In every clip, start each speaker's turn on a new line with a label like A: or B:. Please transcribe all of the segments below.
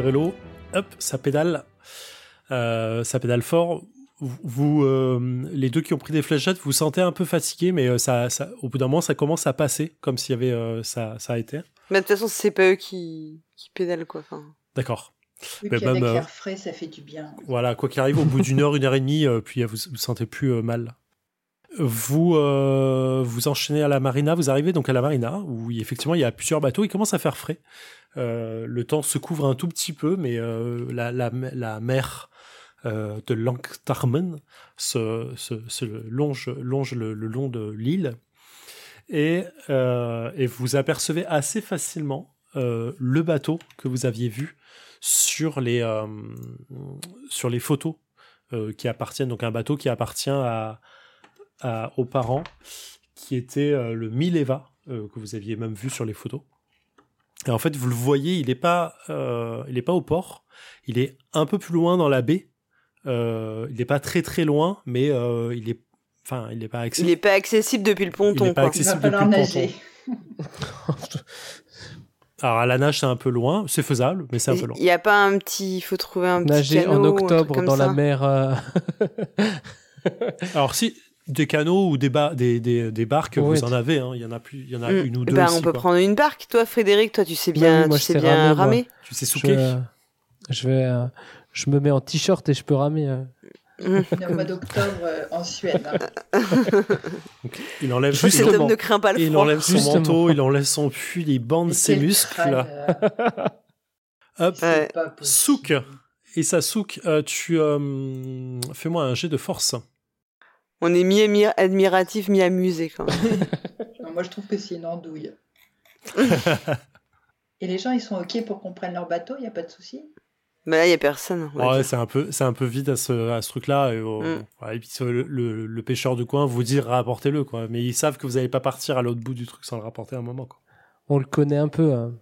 A: vélos. Hop, ça pédale. Euh, ça pédale fort. Vous, euh, les deux qui ont pris des fléchettes, vous, vous sentez un peu fatigué, mais euh, ça, ça, au bout d'un moment, ça commence à passer, comme s'il y avait euh, ça, ça a été.
B: Mais de toute façon, c'est pas eux qui, qui pédalent, quoi. Enfin,
A: D'accord.
C: Oui,
A: Mais
C: avec
A: même, euh,
C: l'air frais, ça fait du bien.
A: Voilà, quoi qu'il arrive, au bout d'une heure, une heure et demie, euh, puis vous vous sentez plus euh, mal. Vous euh, vous enchaînez à la marina, vous arrivez donc à la marina où effectivement il y a plusieurs bateaux, il commence à faire frais. Euh, le temps se couvre un tout petit peu, mais euh, la, mer de Langtarmen se, longe, le, long de l'île et, vous apercevez assez facilement le bateau que vous aviez vu sur les, sur les photos qui appartiennent, donc un bateau qui appartient à, à- aux parents, qui était euh, le Mileva, euh, que vous aviez même vu sur les photos. Et en fait, vous le voyez, il n'est pas, euh, il est pas au port, il est un peu plus loin dans la baie. Euh, il n'est pas très très loin, mais euh, il est, enfin, il n'est pas
B: il
A: accessible.
B: est pas accessible depuis le ponton,
A: Il est pas
B: quoi.
C: Il va
A: accessible
C: falloir
A: depuis le
C: nager.
A: Alors à la nage, c'est un peu loin, c'est faisable, mais c'est un peu loin.
B: Il y a pas un petit, il faut trouver un petit
D: Nager
B: canot
D: en
B: ou un truc
D: octobre
B: comme
D: dans
B: ça.
D: la mer. euh,
A: Alors si des canots ou des, ba- des, des, des barques,
D: Oui.
A: vous en avez, hein. il y en a plus, il y en a
B: Mm.
A: une ou deux.
B: Ben,
A: ici,
B: on peut
A: quoi.
B: prendre une barque. Toi, Frédéric, toi, tu sais
D: Oui,
B: bien,
D: oui, moi,
B: tu sais
D: sais
B: bien
D: ramer, moi.
B: ramer.
A: Tu sais
D: je,
A: souquer?
D: je vais, euh, je me mets en t-shirt et je peux ramer. euh.
C: Au mois d'octobre euh, en Suède. hein.
A: Donc, il enlève
B: Cet
A: il
B: homme
A: enlève-
B: ne craint pas le
A: il
B: froid.
A: enlève son
D: Justement.
A: manteau, il enlève son pull, il bande
C: Et
A: ses muscles.
C: crâne, euh,
A: Hop,
B: Ouais.
A: souk. Et ça souk, euh, tu euh, fais-moi un jet de force.
B: On est mi-admiratif, mi-amusé, quand même.
C: Non, Moi, je trouve que c'est une andouille. Et les gens, ils sont OK pour qu'on prenne leur bateau, il n'y a pas de souci
B: Mais là, il y a personne.
A: Ouais, c'est un peu, c'est un peu vide à ce, à ce truc-là. Et, oh,
B: Mm.
A: ouais, et puis le, le- le pêcheur du coin vous dit rapportez-le, quoi. Mais ils savent que vous n'allez pas partir à l'autre bout du truc sans le rapporter à un moment, quoi.
D: On le connaît un peu. hein.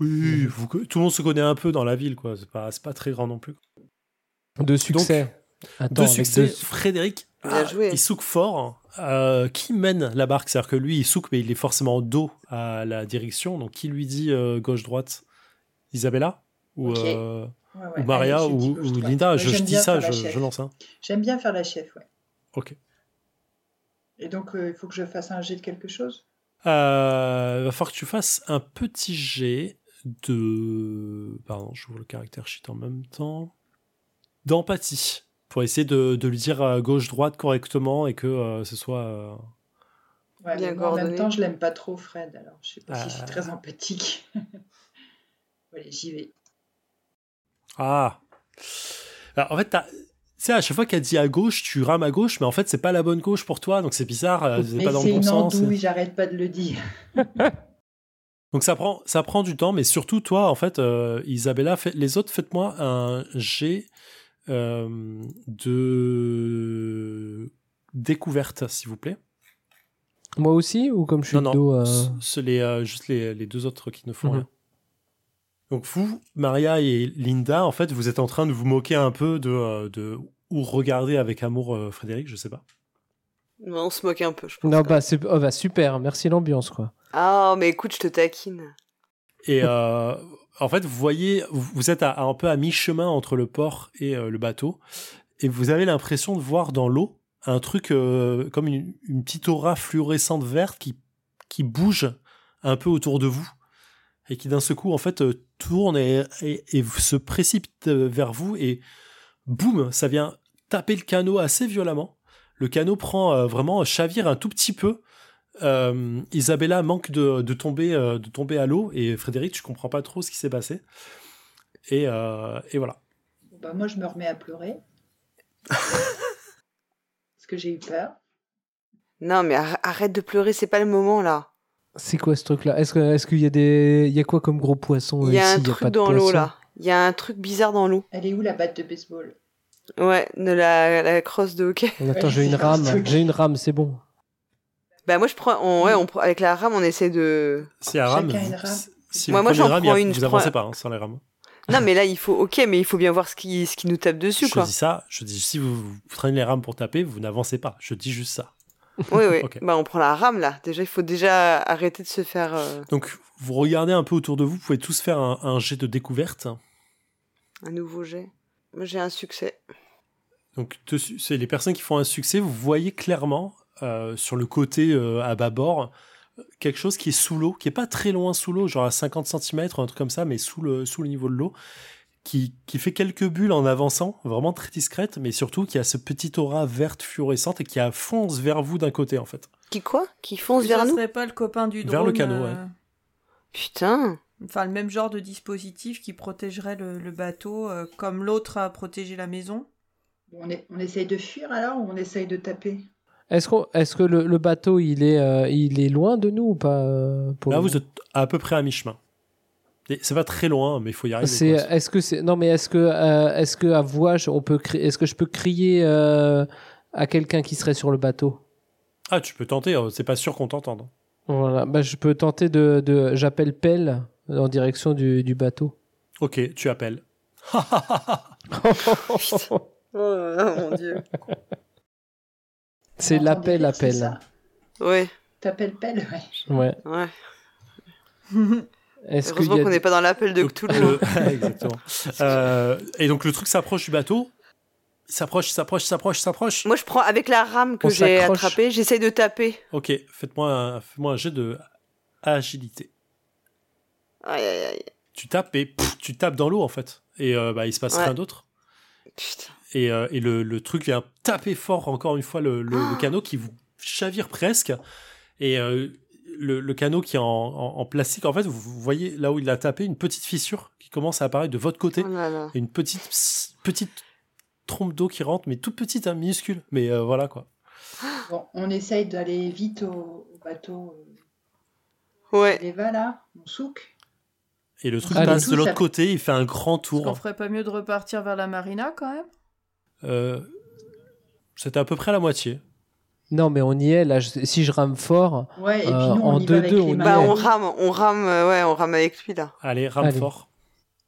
A: Oui, vous- tout le monde se connaît un peu dans la ville, quoi. C'est pas, c'est pas très grand non plus.
D: De succès. Attends,
A: Deux
D: avec
A: succès,
D: deux-
A: Frédéric. Ah,
B: joué.
A: Il souque fort. Euh, qui mène la barque? C'est-à-dire que lui, il souque, mais il est forcément dos à la direction. Donc, qui lui dit euh, gauche-droite? Isabella? Ou, euh,
C: Ouais, ouais.
A: ou Maria
C: Allez,
A: ou. Linda? Je, dis
C: bien
A: ça,
C: faire la
A: je, lance. Hein.
C: J'aime bien faire la chef, ouais.
A: Ok.
C: Et donc, euh, il faut que je fasse un jet de quelque chose?
A: Euh, va falloir que tu fasses un petit jet de. Pardon, je vois le caractère sheet en même temps. D'empathie. Pour essayer de, de lui dire à gauche-droite correctement et que euh, ce soit. euh,
C: Ouais,
B: Bien
C: mais moi, en même temps, je l'aime pas trop, Fred, alors je sais pas si je suis
A: Euh.
C: très empathique. Allez, j'y vais.
A: Ah Alors, En fait, tu sais, à chaque fois qu'elle dit à gauche, tu rames à gauche, mais en fait, c'est pas la bonne gauche pour toi, donc c'est bizarre, c'est
C: Mais
A: pas dans
C: c'est
A: le bon sens.
C: andouille, j'arrête pas de le dire.
A: Donc ça prend, ça prend du temps, mais surtout toi, en fait, euh, Isabella, fait, les autres, faites-moi un euh, de découverte, s'il vous plaît.
D: Moi aussi ou comme je suis
A: non, non,
D: dos euh,
A: ce- ce- les, euh, juste les, les deux autres qui ne font
D: Mhm.
A: rien. Donc vous, Maria et Linda, en fait, vous êtes en train de vous moquer un peu de, euh, de ou regarder avec amour euh, Frédéric, je sais pas.
B: Non, on se moque un peu, je pense.
D: Non, bah, c'est oh, bah, super. Merci l'ambiance, quoi.
B: Ah, mais écoute, je te taquine.
A: Et euh, en fait, vous voyez, vous êtes un peu à mi-chemin entre le port et euh, le bateau, et vous avez l'impression de voir dans l'eau un truc euh, comme une, petite aura fluorescente verte qui, bouge un peu autour de vous, et qui d'un seul en fait, euh, tourne et, se précipite vers vous, et boum, ça vient taper le canot assez violemment. Le canot prend vraiment, chavire un tout petit peu, euh, Isabella manque de, de tomber, euh, de tomber à l'eau et Frédéric, tu comprends pas trop ce qui s'est passé. Et, euh, et voilà.
C: Bah, moi, je me remets à pleurer. Parce que j'ai eu peur.
B: Non, mais arr- arrête de pleurer, c'est pas le moment, là.
D: C'est quoi ce Est-ce que- est-ce qu'il y a des, il y a quoi comme gros poisson
B: Il y a
D: ici?
B: un
D: y
B: truc
D: pas
B: dans l'eau, là. Il y a un truc bizarre dans l'eau.
C: Elle est où la batte de baseball?
B: Ouais, de la, la crosse de hockey.
D: Attends, j'ai une rame.
C: truc.
D: J'ai une rame, c'est bon.
B: Bah, moi, je prends. on- ouais, on, prend- avec la rame, on essaie de.
A: Si à rame,
C: Chacun
A: vous-
C: une rame.
A: si
B: Moi- moi, j'en prends
A: a-
B: une,
A: vous
B: je
A: avancez
B: prends-
A: pas hein, sans les rames.
B: Non, mais là, il faut. Ok, mais il faut bien voir ce qui, ce qui nous tape dessus,
A: Je
B: quoi.
A: dis ça, je dis si vous, vous prenez les rames pour taper, vous n'avancez pas. Je dis juste ça.
B: Oui, oui.
A: Ok.
B: Bah, on prend la rame, là. Déjà, il faut déjà arrêter de se faire... euh,
A: Donc, vous regardez un peu autour de vous, vous pouvez tous faire un, un jet de découverte.
B: un nouveau jet. Moi, j'ai un succès.
A: Donc, c'est les personnes qui font un succès, vous voyez clairement euh, sur le côté euh, à bâbord quelque chose qui est sous l'eau, qui est pas très loin sous l'eau, genre à 50 cm, un truc comme ça, mais sous le, sous le niveau de l'eau, qui, qui fait quelques bulles en avançant, vraiment très discrète, mais surtout qui a ce petit aura verte fluorescente et qui fonce vers vous d'un côté, en fait.
B: Qui quoi? Qui fonce
E: Ça
B: vers nous?
E: serait pas le copain du drone
A: Vers le canot,
E: euh,
A: ouais.
B: Putain.
E: Enfin, le même genre de dispositif qui protégerait le, le bateau, euh, comme l'autre a protégé la maison.
C: On, est, on essaye de fuir alors ou on essaye de taper?
D: Est-ce que le, le bateau il est, euh, il est loin de nous ou pas euh, pour
A: Là, vous
D: moment
A: êtes à peu près à mi-chemin. C'est pas très loin, mais il faut y arriver.
D: C'est,
A: quoi.
D: est-ce que c'est non mais est-ce que euh, est-ce que à voix je- on peut cri- est-ce que je peux crier euh, à quelqu'un qui serait sur le bateau?
A: Ah, tu peux tenter, euh, c'est pas sûr qu'on t'entende.
D: Voilà, bah, je peux tenter de, de j'appelle Pelle en direction du, du bateau.
A: Ok, tu appelles.
B: Oh, mon dieu.
D: c'est l'appel appel.
B: Ouais,
C: T'appelles pelle, ouais.
D: Ouais.
B: ouais. Heureusement qu'on n'est pas dans l'appel de Cthulhu.
A: le- Exactement. Euh, et donc le truc s'approche du bateau, il s'approche, s'approche, s'approche, s'approche.
B: Moi, je prends avec la rame que j'ai attrapée, j'essaye de taper.
A: Ok, faites-moi un, faites-moi un jet de agilité.
B: Aïe, aïe, aïe.
A: Tu tapes et pff, tu tapes dans l'eau en fait. Et euh, bah, il se passe
B: Ouais.
A: rien d'autre.
B: Putain.
A: Et, euh, et le, le truc vient taper fort encore une fois le, le- le canot qui vous chavire presque. Et euh, le, le canot qui est en, en- en plastique, en fait, vous, voyez là où il a tapé une petite fissure qui commence à apparaître de votre côté.
B: Oh là là.
A: Et une petite, pss, petite trompe d'eau qui rentre, mais toute petite, hein, minuscule. Mais euh, voilà quoi.
C: Bon, on essaye d'aller vite au, au bateau. euh,
B: Ouais.
C: Eva là, mon souk.
A: Et le truc
D: Allez.
A: passe de l'autre
C: ça-
A: côté, il fait un grand tour.
E: ferait pas mieux de repartir vers la marina quand même?
A: C'était à peu près la moitié.
D: Non mais on y est là. je- si je rame fort,
C: Ouais, et puis
D: Euh,
C: nous,
D: en
C: on y va avec
D: 2-2,
C: les
D: on y
C: mains.
B: Bah, on rame, on rame, euh, ouais, on rame avec lui, là.
A: Allez, rame
D: Allez.
A: fort.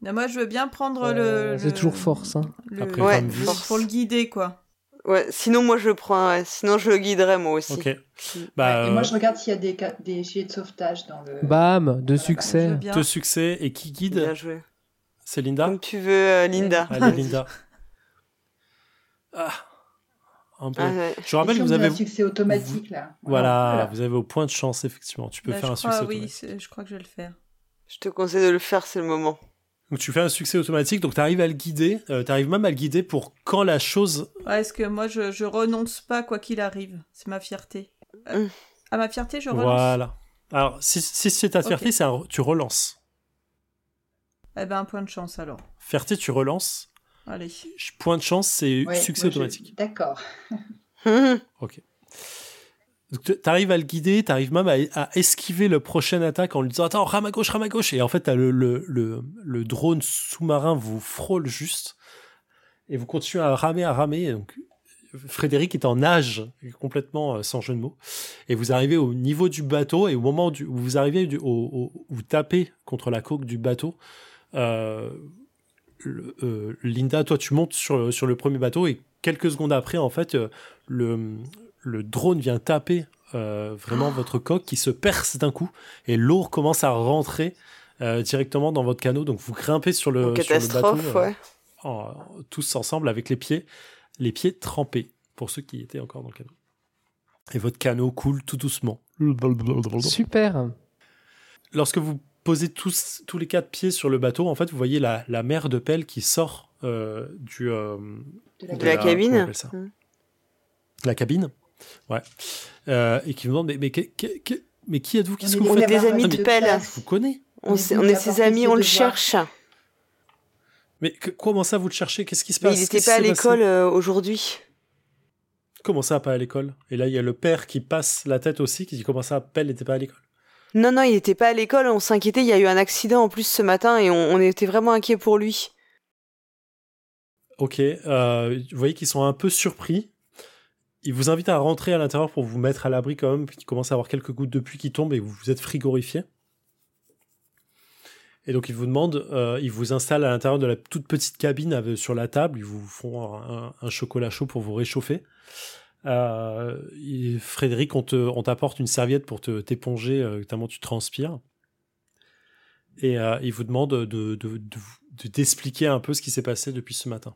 E: Non, Moi, je veux bien prendre
D: euh,
E: le.
D: c'est
E: le-
D: toujours force. Hein.
E: le-
A: Après,
B: Ouais,
A: rame vite.
E: pour, le guider, quoi.
B: Ouais, sinon, moi, je le prends, ouais. sinon, je le guiderai, moi aussi.
A: Ok. Bah,
C: Ouais, et moi,
A: euh,
C: je regarde s'il y a des, des gilets de sauvetage dans le.
D: Bam, de
E: Je
D: succès.
A: deux succès. Et qui guide
B: Bien joué.
A: C'est Linda
B: Comme tu veux, euh, Linda.
A: Allez, Linda. Ah, un peu.
B: Ah, ouais.
A: Je rappelle que vous avez.
C: un succès automatique là.
A: Voilà, vous avez au point de chance, effectivement. Tu peux
E: Bah,
A: faire un
E: crois,
A: succès
E: oui,
A: automatique.
E: je crois que je vais le faire.
B: Je te conseille de le faire, c'est le moment.
A: Donc tu fais un succès automatique, donc tu arrives à le guider. tu arrives même à le guider pour quand la chose.
E: Ouais, est-ce que moi, je, je renonce pas quoi qu'il arrive C'est ma fierté. Euh,
B: Mm.
E: À ma fierté, je renonce.
A: Voilà. Alors, si, si c'est ta fierté,
E: Ok.
A: c'est un- tu relances.
E: Eh ben, un point de chance alors.
A: Fierté, tu relances.
E: Allez.
A: Point de chance, c'est
C: Ouais,
A: succès
C: je-
A: automatique.
C: D'accord.
A: Ok. Donc tu arrives à le guider, tu arrives même à, à esquiver le prochain attaque en lui disant Attends, rame à gauche, rame à gauche. Et en fait, le, le, le, le drone sous-marin vous frôle juste. Et vous continuez à ramer, à ramer. Donc, Frédéric est en nage, complètement euh, sans jeu de mots. Et vous arrivez au niveau du bateau. Et au moment du- où vous arrivez, du, au, au- où vous tapez contre la coque du bateau, euh, le- euh, Linda, toi, tu montes sur, sur le premier bateau. Et quelques secondes après, en fait, euh, le, le drone vient taper euh, vraiment votre coque qui se perce d'un coup et l'eau commence à rentrer euh, directement dans votre canot. Donc vous grimpez sur le, sur le bateau
B: catastrophe,
A: euh,
B: ouais.
A: en- tous ensemble avec les pieds, les pieds trempés pour ceux qui étaient encore dans le canot. Et votre canot coule tout doucement.
D: Super.
A: Lorsque vous posez tous, tous les quatre pieds sur le bateau, en fait, vous voyez la, la mer de pelle qui sort euh, du, euh,
C: De la
B: De cabine
A: ça. La cabine Ouais. Euh, et qui me demande Mais, mais, mais qui êtes-vous? Qu'est-ce que
C: On
A: vous
B: On est
A: faites
B: des amis de pelle.
A: Je vous connais.
B: On,
C: est
B: on ses amis, on le cherche.
A: Mais que- comment ça, vous le cherchez? Qu'est-ce qui se
B: Mais
A: passe?
B: il n'était pas à l'école euh, aujourd'hui.
A: Comment ça, pas à l'école? Et là, il y a le père qui passe la tête aussi, qui dit Comment ça, Pelle n'était pas à l'école?
B: Non, non, il n'était pas à l'école, on s'inquiétait, il y a eu un accident en plus ce matin et on, était vraiment inquiets pour lui.
A: Ok. euh, vous voyez qu'ils sont un peu surpris. Ils vous invitent à rentrer à l'intérieur pour vous mettre à l'abri quand même, puis il commence à avoir quelques gouttes de pluie qui tombent et vous vous êtes frigorifié. Et donc ils vous demandent, euh, ils vous installent à l'intérieur de la toute petite cabine sur la table, ils vous font un chocolat chaud pour vous réchauffer. Euh, Frédéric, on te- on t'apporte une serviette pour te t'éponger, euh, tellement tu transpires. Et euh, il vous demande de, de, de- de- d'expliquer un peu ce qui s'est passé depuis ce matin.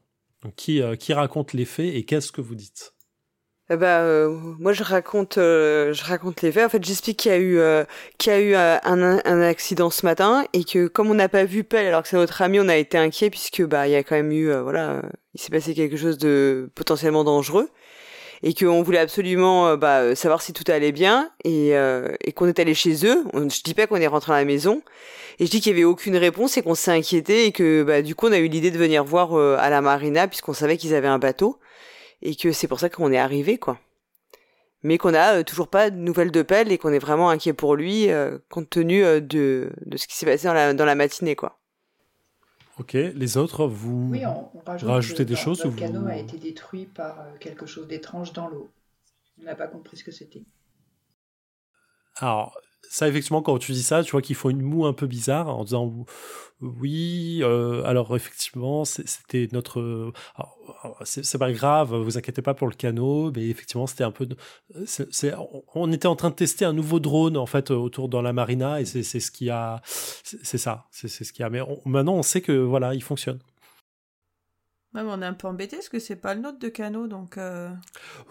A: Qui, raconte les faits et qu'est-ce que vous dites?
B: Eh ben, moi, je raconte, les faits. En fait, j'explique qu'il y a eu, un, accident ce matin et que comme on n'a pas vu Pelle, alors que c'est notre ami, on a été inquiet puisque bah il y a quand même eu, il s'est passé quelque chose de potentiellement dangereux et qu'on voulait absolument euh, bah, euh, savoir si tout allait bien et, euh, et qu'on est allé chez eux. On- Je dis pas qu'on est rentré à la maison et je dis qu'il y avait aucune réponse et qu'on s'est inquiété et que bah du coup on a eu l'idée de venir voir à la marina puisqu'on savait qu'ils avaient un bateau et que c'est pour ça qu'on est arrivé quoi. Mais qu'on a toujours pas de nouvelles de Pelle et qu'on est vraiment inquiet pour lui compte tenu de, de ce qui s'est passé dans la, dans la matinée quoi.
A: Ok, les autres, vous...
C: Oui, on, on rajoute
A: Rajoutez des choses vous-
C: canot a été détruit par euh, quelque chose d'étrange dans l'eau. On n'a pas compris ce que c'était.
A: Alors, ça, effectivement, quand tu dis ça, tu vois qu'ils font une moue un peu bizarre en disant oui, euh, alors effectivement, c'était notre. alors, C'est pas grave, vous inquiétez pas pour le canot, mais effectivement, c'était un peu. on- on était en train de tester un nouveau drone, en fait, autour dans la marina, et c'est ce qui a. C'est ça, c'est ce qui a. Mais on- maintenant, on sait que, voilà, il fonctionne.
E: Ouais, mais on est un peu embêté parce que c'est pas le nôtre de canot, donc. euh,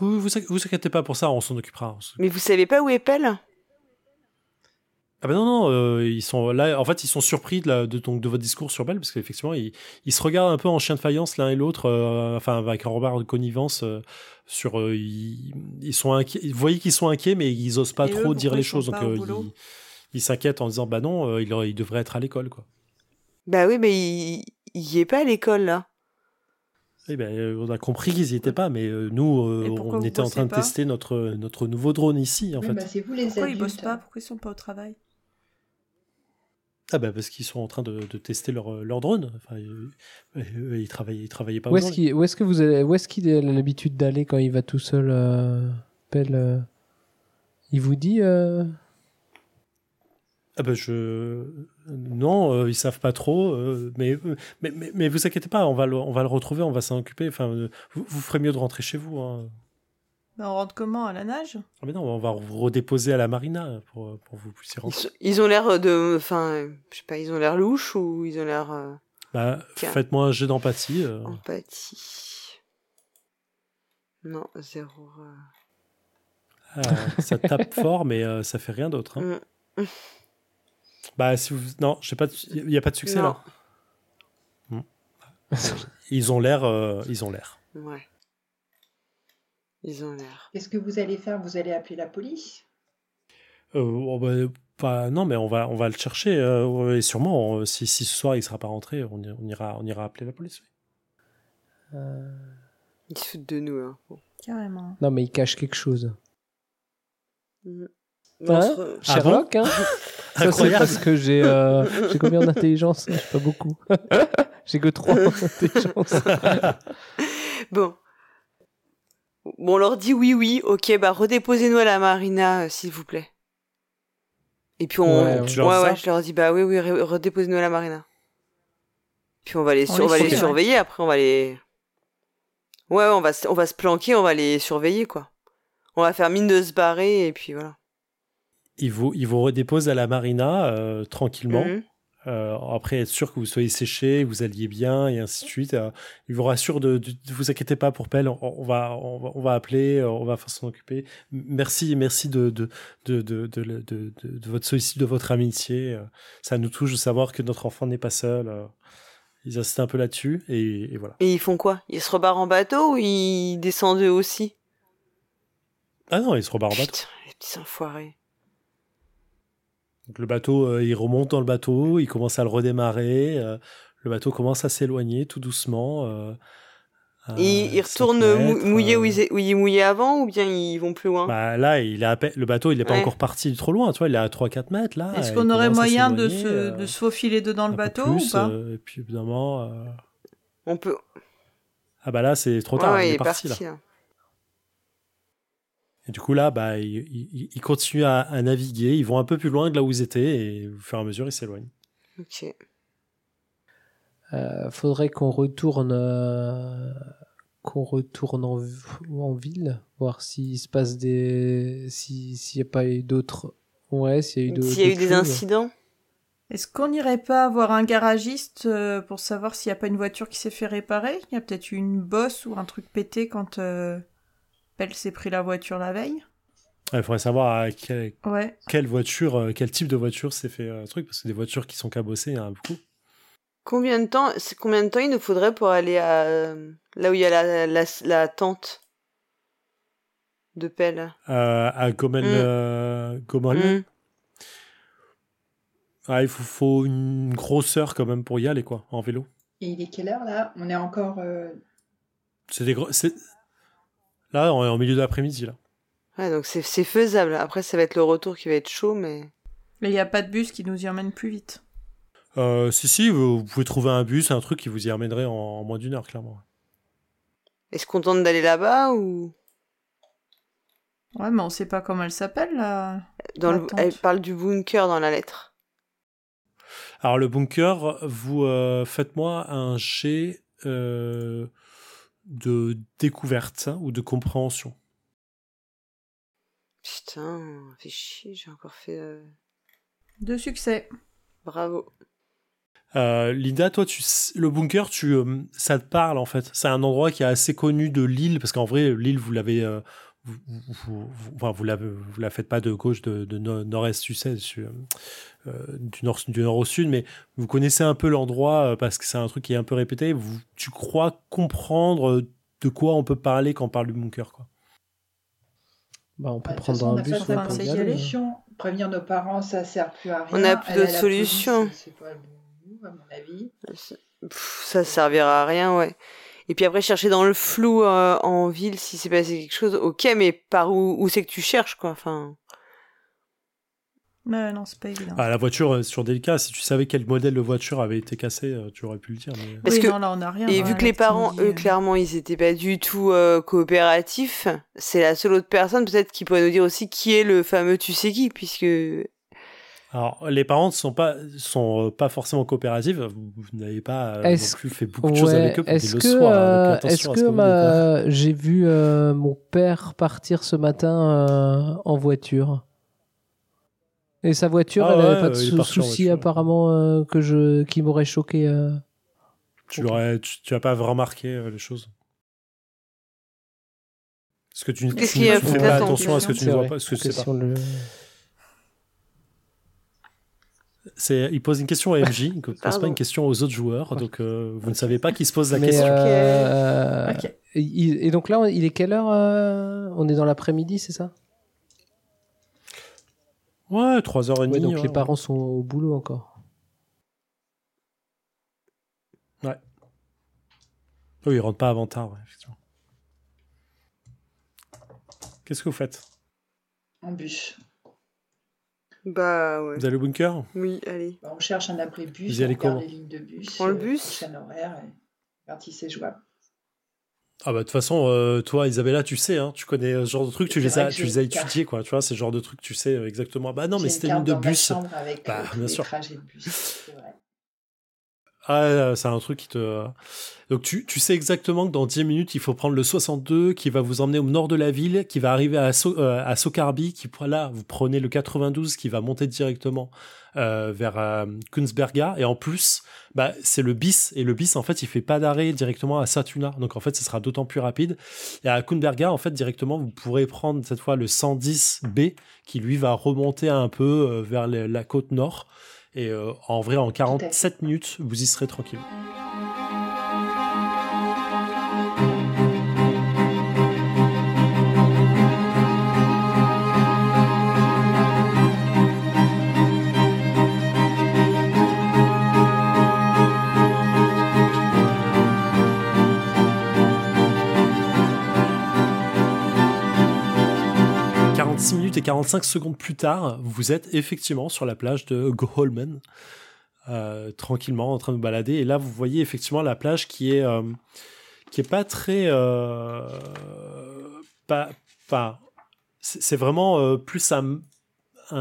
A: Oui, vous, vous inquiétez pas pour ça, on s'en occupera. on
B: Mais vous savez pas où est Pelle?
A: Ah ben non, non, euh, ils sont là, en fait, ils sont surpris de, la, de, donc, de votre discours sur Belle, parce qu'effectivement, ils, ils se regardent un peu en chien de faïence l'un et l'autre, euh, enfin, avec un regard de connivence euh, sur... euh, ils, ils sont inquiets, vous voyez qu'ils sont inquiets, mais ils osent pas
E: Et eux,
A: trop dire les
E: ils
A: choses, donc euh, ils ils s'inquiètent en disant, bah non, euh, il, il devrait être à l'école, quoi.
B: Bah oui, mais il, il est pas à l'école là.
A: Eh ben, on a compris qu'ils y étaient pas, mais euh, nous, euh, on était en train de tester notre, notre nouveau drone ici, en
C: Oui,
A: fait.
C: bah, c'est vous les
E: Pourquoi ils
C: adultes.
E: bossent pas? Pourquoi ils sont pas au travail?
A: Ah bah parce qu'ils sont en train de, de tester leur, leur drone. Enfin, euh, euh, ils, travaillaient, ils travaillaient pas
D: Où est-ce qu'il où est-ce que vous avez- où est-ce qu'il a l'habitude d'aller quand il va tout seul euh, Pelle, euh, Il vous dit euh,
A: Ah bah je non, euh, ils savent pas trop, euh, mais, euh, mais, mais mais vous inquiétez pas, on va le, on va le retrouver, on va s'en occuper. Enfin, euh, vous, vous ferez mieux de rentrer chez vous. Hein.
E: Ben, On rentre comment À la nage?
A: Ah mais non, on va vous redéposer à la marina pour, pour que vous puissiez
B: Ils,
A: rentrer.
B: sont- ils ont l'air de, enfin, euh, je sais pas, ils ont l'air louches ou ils ont l'air euh,
A: Bah, faites-moi un jet d'empathie. euh.
B: empathie. Non, zéro. euh.
A: Ah, ça tape fort, mais euh, ça fait rien d'autre. hein.
B: Mm.
A: Bah si vous non, j'ai pas, il y a pas de succès
B: Non.
A: là. Hmm. Ils ont l'air, euh, ils ont l'air.
B: Ouais. Ils ont l'air.
C: Qu'est-ce que vous allez faire? Vous allez appeler la police?
A: Euh, oh, bah, pas- non, mais on va, on va le chercher. euh, et sûrement, si, si ce soir il sera pas rentré, on, ira, on ira appeler la police. oui.
D: euh,
B: Ils se foutent de nous. Hein. Bon.
E: Carrément.
D: Non, mais il cache quelque chose.
B: Mm.
D: Hein?
B: Re-
A: Ah
D: Sherlock, hein Ça, c'est
A: Incroyable.
D: parce que j'ai euh, j'ai combien d'intelligence? Pas beaucoup. j'ai que 3 d'intelligence.
B: Bon. Bon, on leur dit oui, oui. Ok, bah redéposez-nous à la marina, euh, s'il vous plaît. Et puis on,
D: Ouais,
B: ouais,
A: Tu
B: je leur dis bah oui, oui, re- redéposez-nous à la marina. Puis on va les,
E: On
B: sur- on
E: les
B: va les
E: suit, ouais.
B: surveiller. Après, on va les. Ouais, ouais, on va, se- on va se planquer, on va les surveiller, quoi. On va faire mine de se barrer et puis voilà.
A: Ils vous, ils vous redéposent à la marina euh, tranquillement.
B: Mhm.
A: Euh, après, être sûr que vous soyez séché, vous alliez bien, et ainsi de suite. Euh, ils vous rassurent de, de, de vous inquiétez pas pour Pelle, on, on va, on va, on va appeler, euh, on va s'en occuper. Merci, merci de, de, de, de, de, votre sollicitude, de votre amitié. Euh, Ça nous touche de savoir que notre enfant n'est pas seul. Ils insistent un peu là-dessus, et, et voilà.
B: Et ils font quoi? Ils se rebarrent en bateau ou ils descendent eux aussi?
A: Ah non, ils se rebarrent en bateau.
B: Putain, les petits enfoirés.
A: Donc le bateau, euh, il remonte dans le bateau, il commence à le redémarrer. euh, le bateau commence à s'éloigner tout doucement. euh, à
B: Et ils
A: 5
B: retournent mou-
A: mètres,
B: mouiller
A: euh,
B: où ils, où ils mouillaient avant ou bien ils vont plus loin?
A: Bah là, il est le bateau, il n'est pas
B: Ouais.
A: encore parti trop loin, tu vois, il est à 3-4 mètres là.
E: Est-ce
A: il
E: qu'on aurait moyen de se,
A: euh,
E: de se faufiler dedans le bateau
A: plus,
E: ou pas?
A: euh, Et puis évidemment, euh,
B: On peut.
A: ah bah là, c'est trop tard,
B: Ouais, ouais,
A: il est parti, là.
B: là.
A: Et du coup là, bah, ils il, il continuent à, à naviguer, ils vont un peu plus loin de là où ils étaient et au fur et à mesure, ils s'éloignent.
B: Ok.
D: Euh, faudrait qu'on retourne euh, qu'on retourne en, en ville, voir s'il se passe des. si- S'il n'y a pas eu d'autres. Ouais, s'il y a eu d'autres.
B: S'il y a eu des
D: choses.
B: incidents.
E: Est-ce qu'on n'irait pas voir un garagiste euh, pour savoir s'il n'y a pas une voiture qui s'est fait réparer? Il y a peut-être eu une bosse ou un truc pété quand euh, Pell s'est pris la voiture la veille.
A: Il faudrait savoir à quel-
E: Ouais.
A: quelle voiture, euh, quel type de voiture s'est fait euh, truc, parce que des voitures qui sont cabossées, il y en a beaucoup.
B: Combien de temps, c'est combien de temps il nous faudrait pour aller à euh, là où il y a la, la, la tente de pelle?
A: Euh, à Gomel,
B: Mm.
A: euh, Gomel,
B: Hmm.
A: ah, il faut, faut une grosse heure quand même pour y aller, quoi, en vélo.
C: Et il est quelle heure là? On est encore. euh,
A: C'est des gros. Là, on est en milieu d'après-midi, là.
B: Ouais, donc c'est c'est faisable. Après, ça va être le retour qui va être chaud, mais
E: Mais il n'y a pas de bus qui nous y emmène plus vite.
A: Euh, si, si, vous, vous pouvez trouver un bus, un truc qui vous y amènerait en, en moins d'une heure, clairement.
B: est-ce qu'on tente d'aller là-bas ou?
E: Ouais, mais on sait pas comment elle s'appelle là.
B: dans le... Elle parle du bunker dans la lettre.
A: Alors, le bunker, vous euh, faites-moi un jet euh, de découverte hein, ou de compréhension.
B: Putain, fait chier, j'ai encore fait. euh,
E: De succès.
B: Bravo.
A: Euh, Linda, toi, tu, le bunker, tu, euh, ça te parle en fait? C'est un endroit qui est assez connu de l'île, parce qu'en vrai, l'île, vous l'avez, euh, vous, vous, la faites pas de gauche, de, de no- nord-est, tu sais, su- euh, du, nord, du nord au sud, mais vous connaissez un peu l'endroit euh, parce que c'est un truc qui est un peu répété. Vous, tu crois comprendre euh, de quoi on peut parler quand on parle du bunker, quoi?
D: Bah, on peut
C: de toute
D: prendre
C: façon,
D: un bus.
C: pas
E: on
C: de
D: aller.
E: aller.
C: solution. Prévenir nos parents, ça sert plus à rien.
B: On n'a plus d'autre solution.
C: police, pas le bon move, à mon avis.
B: Pff, ça servira à rien, ouais. Et puis après, chercher dans le flou euh, en ville si c'est passé quelque chose, ok, mais par où, où c'est que tu cherches, quoi Enfin,
E: Mais non, c'est pas évident.
A: Ah, la voiture, euh, sur des cas, si tu savais quel modèle de voiture avait été cassé, euh, tu aurais pu le dire. Mais...
B: Parce
E: oui,
B: que-
E: non, là on a rien.
B: Et vu que les parents,
E: dit,
B: eux,
E: euh,
B: clairement, ils étaient pas du tout euh, coopératifs, c'est la seule autre personne, peut-être, qui pourrait nous dire aussi qui est le fameux tu sais qui, puisque.
A: Alors, les parents ne sont pas, sont euh, pas forcément coopératifs. Vous, vous n'avez pas euh,
D: Est-ce-
A: non plus fait beaucoup de choses avec eux pour
D: Est-ce
A: le
D: que,
A: soir.
D: euh, est-ce
A: à
D: que
A: hein.
D: ma... j'ai vu euh, mon père partir ce matin euh, en voiture? Et sa voiture,
A: Ah
D: elle n'avait
A: ouais,
D: pas de
A: euh, est
D: sou- souci apparemment euh, que je... qui m'aurait choqué. euh.
A: Tu l'aurais, tu, tu as pas remarqué euh, les choses? Parce que tu, ne- fais pas attention à ce que tu ne vois pas, ce que tu sais pas?
D: le-
A: il pose une question à MJ, il ne pose
B: Pardon.
A: pas une question aux autres joueurs, donc euh, vous ne savez pas qui se pose la
D: Mais,
A: question.
D: euh,
E: Ok.
D: et, et donc là, il est quelle heure euh, On est dans l'après-midi, c'est ça?
A: Ouais, 3h30.
D: Ouais, donc
A: ouais,
D: les
A: ouais.
D: parents sont au boulot encore.
A: Oui, ils rentrent pas avant tard, ouais, effectivement. Qu'est-ce que vous faites?
C: En bus.
B: Bah ouais.
A: Vous allez au bunker?
B: Oui, allez.
C: Bah, on cherche un abri bus,
A: Vous y
C: on
A: allez
C: regarde
A: comment
C: les lignes de bus.
B: Prends le
C: euh,
B: bus?
C: horaire, et si c'est jouable.
A: Ah bah de toute façon, euh, toi Isabella, tu sais, hein, tu connais ce genre de trucs, tu les as, tu les as étudiés, quoi. Tu vois, c'est le genre de trucs, tu sais euh, exactement. Bah non, mais c'était
C: une
A: une
C: carte
A: de bus.
C: avec
A: Bah, bien sûr.
C: trajets de bus, c'est vrai.
A: Ah, c'est un truc qui te. Donc tu, tu sais exactement que dans 10 minutes, il faut prendre le 62 qui va vous emmener au nord de la ville, qui va arriver à, So- euh, à qui là, vous prenez le 92 qui va monter directement euh, vers euh, Kunzberga. Et en plus, bah, c'est le bis. Et le bis, en fait, il fait pas d'arrêt directement à Satuna. Donc en fait, ce sera d'autant plus rapide. Et à Kunzberga, en fait, directement, vous pourrez prendre cette fois le 110B qui lui va remonter un peu euh, vers la côte nord. Et euh, en vrai, en 47 minutes, vous y serez tranquille. « 46 minutes et 45 secondes plus tard, vous êtes effectivement sur la plage de Goholmen, euh, tranquillement en train de balader. Et là, vous voyez effectivement la plage qui est, euh, qui est pas très... euh, pas, pas, c'est vraiment plus un,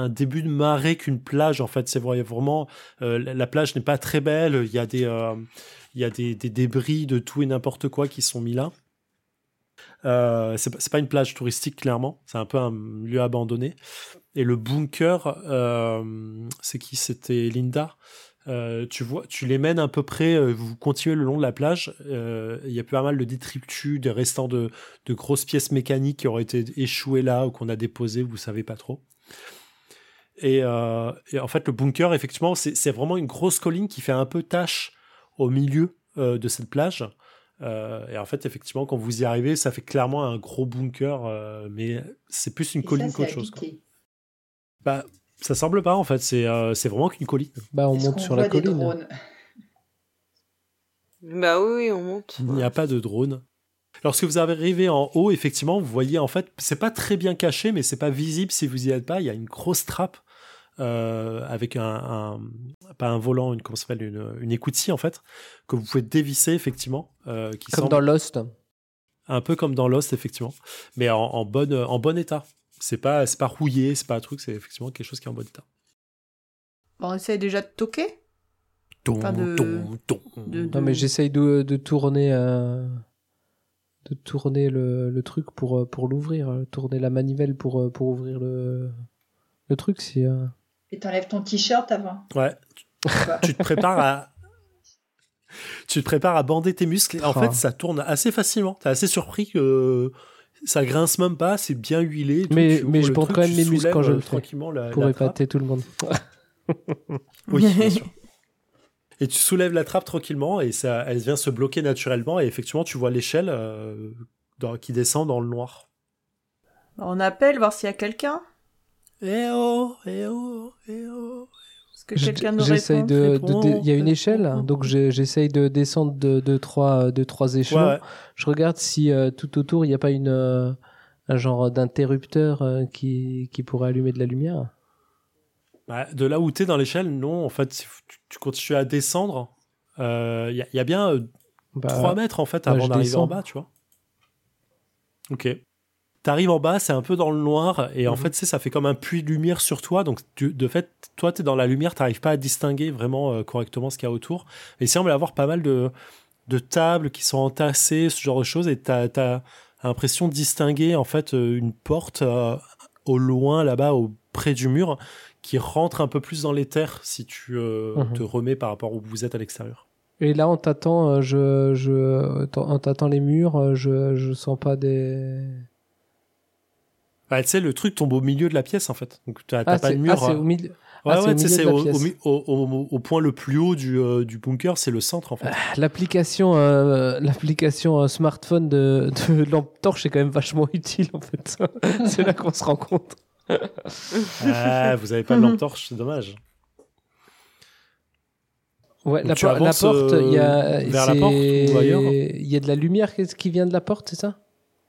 A: début de marée qu'une plage, en fait. C'est vrai, vraiment... la, la plage n'est pas très belle. Il y a des... il y a des débris de tout et n'importe quoi qui sont mis là. Euh, c'est pas- une plage touristique, clairement. C'est un peu un lieu abandonné. Et le bunker, euh, c'est qui? C'était Linda. Euh, tu vois, tu les mènes à peu près, vous continuez le long de la plage. Il y a pas mal de détritus, des restants de, de grosses pièces mécaniques qui auraient été échouées là ou qu'on a déposées, vous savez pas trop. Et, en fait, le bunker, effectivement, c'est vraiment une grosse colline qui fait un peu tache au milieu de cette plage. Euh, et en fait, effectivement, quand vous y arrivez, ça fait clairement un gros bunker, euh, mais c'est plus une
C: Et
A: colline qu'autre chose. quoi. Bah, ça semble pas en fait, c'est euh, c'est vraiment qu'une colline.
D: Bah, on monte sur la colline.
B: Bah oui, oui, on monte.
A: Il n'y a pas de drone. Lorsque vous arrivez en haut, effectivement, vous voyez en fait, c'est pas très bien caché, mais c'est pas visible si vous y êtes pas. Il y a une grosse trappe euh, avec un, un- pas un volant, une comment ça s'appelle, une, une écoutille en fait, que vous pouvez dévisser effectivement, euh, qui
D: Comme
A: semble
D: dans Lost.
A: un peu comme dans Lost effectivement, mais en, en bonne en bon état. C'est pas c'est pas rouillé, c'est pas un truc, c'est effectivement quelque chose qui est en bon état.
E: Bon, on essaye déjà de toquer?
A: Ton,
E: de-
A: ton, ton.
E: de-
D: Non, mais j'essaye de, de tourner, euh, de tourner le, le truc pour, euh, pour l'ouvrir, tourner la manivelle pour, pour ouvrir le, le truc. Si, euh,
C: Et t'enlèves ton t-shirt avant.
A: Ouais, tu te prépares à tu te prépares à bander tes muscles et en
D: Ah.
A: fait ça tourne assez facilement t'es assez surpris que ça grince même pas c'est bien huilé.
D: Mais-
A: Tu
D: mais je bande quand même mes muscles quand je
A: euh,
D: le fais.
A: tranquillement la,
D: pour
A: la trappe.
D: épater tout le monde.
A: oui bien sûr et tu soulèves la trappe tranquillement et ça elle vient se bloquer naturellement et effectivement tu vois l'échelle euh, qui descend dans le noir
E: On appelle, voir s'il y a quelqu'un.
A: Eh oh eh oh eh oh
E: Est-ce que quelqu'un nous
D: J'essaye
E: répond
D: de, de-
A: Réponds,
D: de- Il y a une échelle, hein, donc j'essaye de descendre de, de trois, de trois échelons.
A: Ouais, ouais.
D: Je regarde si euh, tout autour il n'y a pas une, euh, un genre d'interrupteur euh, qui, qui pourrait allumer de la lumière.
A: Bah, de là où tu es dans l'échelle, non. En fait, si tu, tu continues à descendre. Il y, a- y a bien euh,
D: Bah,
A: 3 mètres en fait
D: ouais,
A: avant d'arriver en bas, tu vois. Ok. T'arrives en bas, c'est un peu dans le noir, et en
D: Mhm.
A: fait, sais, ça fait comme un puits de lumière sur toi. Donc, tu- de fait, toi, t'es dans la lumière, t'arrives pas à distinguer vraiment euh, correctement ce qu'il y a autour. Et il semble avoir pas mal de, de tables qui sont entassées, ce genre de choses, et t'as as, l'impression de distinguer en fait euh, une porte euh, au loin, là-bas, au près du mur, qui rentre un peu plus dans les terres si tu euh,
D: Mhm.
A: te remets par rapport où vous êtes à l'extérieur.
D: Et là, tâtant, euh, je, je, en tâtant les murs, je, je sens pas des.
A: Bah, tu sais, le truc tombe au milieu de la pièce en fait. Donc, t'as
D: Ah,
A: pas de mur.
D: ah, c'est
A: euh,
D: au milieu.
A: Ouais,
D: ah,
A: ouais, c'est au, point le plus haut du, euh, du bunker, c'est le centre en fait.
D: L'application, euh, l'application euh, smartphone de, de lampe torche est quand même vachement utile en fait. c'est là qu'on se rend compte.
A: ah, vous avez pas de lampe torche, c'est dommage.
D: Ouais,
A: Donc
D: la, por- porte, il y a,
A: vers la porte ou ailleurs
D: Il y a de la lumière qui vient de la porte, c'est ça?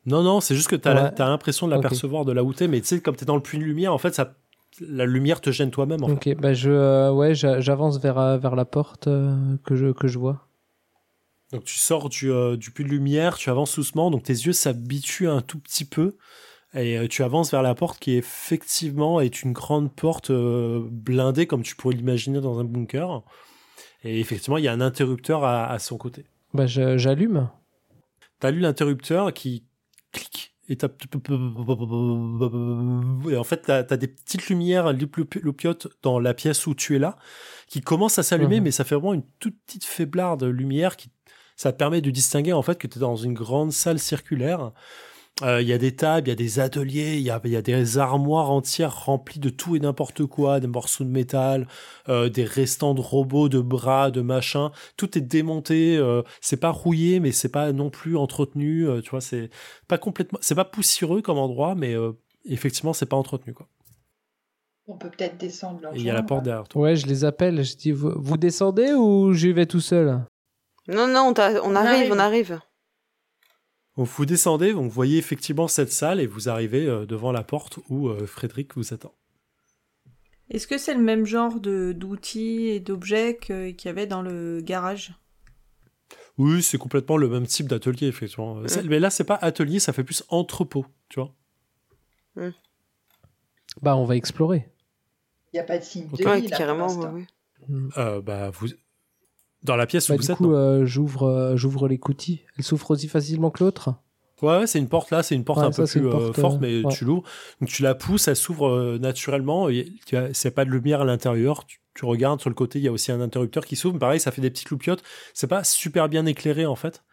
A: Non, non, c'est juste que t'as
D: Ouais.
A: as l'impression de l'apercevoir de là où t'es, mais tu sais, comme t'es dans le puits de lumière, en fait, ça, la lumière te gêne toi-même. En fait.
D: Ok, bah je, euh, ouais, j'a- j'avance vers, euh, vers la porte euh, que, je, que je vois.
A: Donc tu sors du, euh, du puits de lumière, tu avances doucement, donc tes yeux s'habituent un tout petit peu, et tu avances vers la porte qui effectivement est une grande porte blindée comme tu pourrais l'imaginer dans un bunker. Et effectivement, il y a un interrupteur à, à son côté.
D: Bah j'allume.
A: T'as lu l'interrupteur qui clique et en fait t'as as des petites lumières loupiotes dans la pièce où tu es là qui commencent à s'allumer
D: Mhm.
A: mais ça fait vraiment une toute petite faiblarde de lumière qui ça te permet de distinguer en fait que tu es dans une grande salle circulaire Euh, il y a des tables, il y a des ateliers, il y a, il y a des armoires entières remplies de tout et n'importe quoi, des morceaux de métal, euh, des restants de robots, de bras, de machins. Tout est démonté. euh, c'est pas rouillé, mais c'est pas non plus entretenu. euh, tu vois, c'est pas complètement, c'est pas poussiéreux comme endroit, mais euh, effectivement, c'est pas entretenu quoi.
C: On peut peut-être descendre
A: il y a la porte derrière toi.
D: Ouais, je les appelle. Je dis, vous, vous descendez ou j'y vais tout seul?
B: Non, non, on, t'a- on arrive,
C: arrive.
B: on arrive.
A: Donc vous descendez, donc vous voyez effectivement cette salle et vous arrivez euh, devant la porte où euh, Frédéric vous attend.
E: Est-ce que c'est le même genre de d'outils et d'objets que- qu'il y avait dans le garage?
A: Oui, c'est complètement le même type d'atelier effectivement. C'est- Mais là, c'est pas atelier, ça fait plus entrepôt, tu vois.
D: Bah, on va explorer.
C: Il n'y a pas de signe de
B: Ouais,
C: vie, là,
B: carrément. ouais, ouais.
A: Euh, bah vous dans la pièce où
D: Bah, du coup, euh, j'ouvre, euh, j'ouvre l'écoutille. Elle souffre aussi facilement que l'autre
A: Ouais, ouais, c'est une porte là, c'est une porte
D: Ouais,
A: un
D: ça,
A: peu plus euh, forte,
D: euh,
A: mais
D: ouais.
A: tu l'ouvres. Donc tu la pousses, elle s'ouvre euh, naturellement. tu as- C'est pas de lumière à l'intérieur. Tu, tu regardes sur le côté, il y a aussi un interrupteur qui s'ouvre. Pareil, ça fait des petites loupiottes. C'est pas super bien éclairé en fait.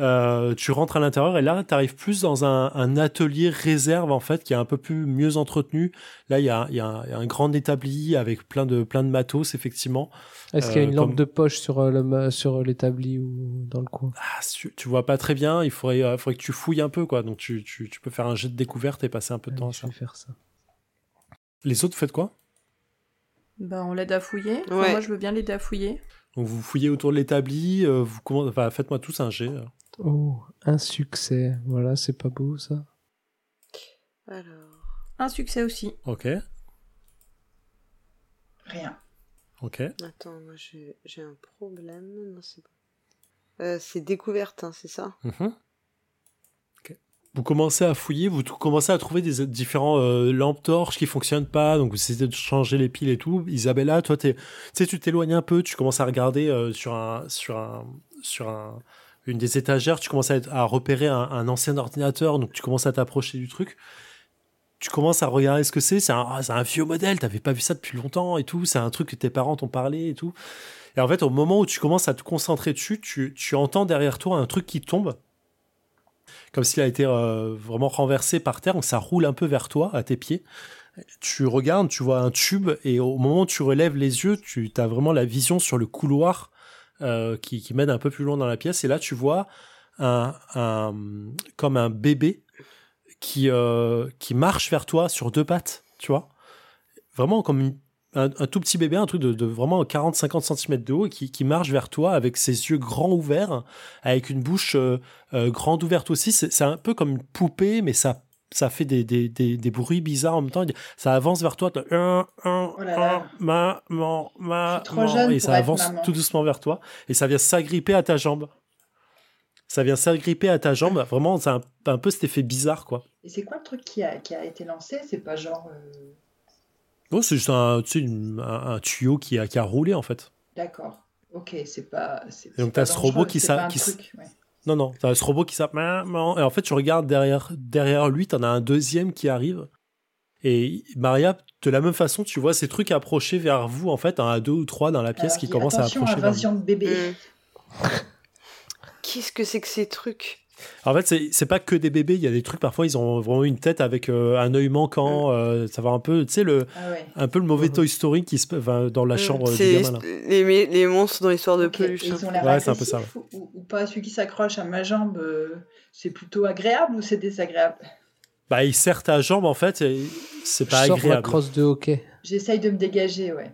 A: Euh, tu rentres à l'intérieur et là, tu arrives plus dans un, un atelier réserve en fait qui est un peu plus mieux entretenu. Là, il y a, il y a un, il y a un grand établi avec plein de plein de matos effectivement.
D: Est-ce qu'il y a
A: Euh,
D: une lampe
A: comme-
D: de poche sur euh, le sur l'établi ou dans le coin?
A: Ah, tu, tu vois pas très bien. Il faudrait, euh, faudrait que tu fouilles un peu quoi. Donc tu, tu, tu peux faire un jet de découverte et passer un peu de temps à
D: Allez, Je
A: ça.
D: vais faire ça.
A: Les autres, faites quoi?
E: Bah, on l'aide à fouiller. Enfin, moi, je veux bien l'aider à fouiller.
A: Donc vous fouillez autour de l'établi, euh, vous enfin, faites-moi tous un jet.
D: Oh, un succès. Voilà, c'est pas beau ça.
B: Alors.
E: Un succès aussi.
A: Ok,
C: Rien.
A: ok.
B: Attends, moi j'ai j'ai un problème. Non, c'est pas. Euh, c'est découverte, hein, c'est ça?
A: Mhm. Ok. Vous commencez à fouiller, vous commencez à trouver des différents euh, lampes torches qui fonctionnent pas, donc vous essayez de changer les piles et tout. Isabella, toi, t'es- tu sais, tu t'éloignes un peu, tu commences à regarder euh, sur un, sur un, sur un, une des étagères, tu commences à, repérer un, ancien ordinateur, donc tu commences à t'approcher du truc. Tu commences à regarder ce que c'est, c'est un, ah, c'est un vieux modèle, t'avais pas vu ça depuis longtemps et tout, c'est un truc que tes parents t'ont parlé et tout. Et en fait, au moment où tu commences à te concentrer dessus, tu, tu entends derrière toi un truc qui tombe, comme s'il a été euh, vraiment renversé par terre, donc ça roule un peu vers toi, à tes pieds. Tu regardes, tu vois un tube, et au moment où tu relèves les yeux, tu as vraiment la vision sur le couloir euh, qui, qui mène un peu plus loin dans la pièce, et là tu vois un, comme un bébé qui, euh, qui marche vers toi sur deux pattes, tu vois. Vraiment comme un, tout petit bébé, un truc de, de vraiment 40-50 cm de haut, qui, qui marche vers toi avec ses yeux grands ouverts, avec une bouche euh, grande ouverte aussi. C'est un peu comme une poupée, mais ça, ça fait des, des, des, des bruits bizarres en même temps. Ça avance vers toi. un, un,
C: Oh là là.
A: un, et ça avance
C: maman.
A: tout doucement vers toi. Et ça vient s'agripper à ta jambe. Ça vient s'agripper à ta jambe. Vraiment, c'est un, un peu cet effet bizarre, quoi.
C: Et c'est quoi le truc qui a, qui a été lancé? C'est pas genre. euh,
A: Non, c'est juste un, tu sais, une- un, un tuyau qui a, qui a roulé, en fait.
C: D'accord. Ok, c'est pas.
A: donc, t'as
C: pas
A: ce robot qui
C: truc, ouais.
A: Non, non, t'as ce robot qui s'appelle. Et en fait, tu regardes derrière, derrière lui, t'en as un deuxième qui arrive. Et Maria, de la même façon, tu vois ces trucs approcher vers vous, en fait, un à deux ou trois dans la pièce
C: Alors,
A: qui commencent à
C: attention,
A: approcher vers vous.
C: invasion de bébé.
B: Hmm. Qu'est-ce que c'est que ces trucs?
A: En fait, c'est- pas que des bébés, il y a des trucs, parfois, ils ont vraiment une tête avec euh, un œil manquant, euh, ça va un peu, tu sais, le,
C: Ah ouais.
A: un peu le mauvais
D: Mhm.
A: Toy Story qui se enfin, dans la
B: Hmm,
A: chambre du gamin, là.
B: les, les, les monstres dans l'histoire de
C: Ok,
B: peluche.
C: et
B: hein.
C: Ils ont l'air
A: Ouais, c'est un peu ça,
C: ou, ou pas Celui qui s'accroche à ma jambe, euh, c'est plutôt agréable ou c'est désagréable?
A: Bah, il serre ta jambe, en fait, c'est
D: Je
A: pas
D: sors
A: agréable.
D: crosse de hockey.
C: J'essaye de me dégager, ouais.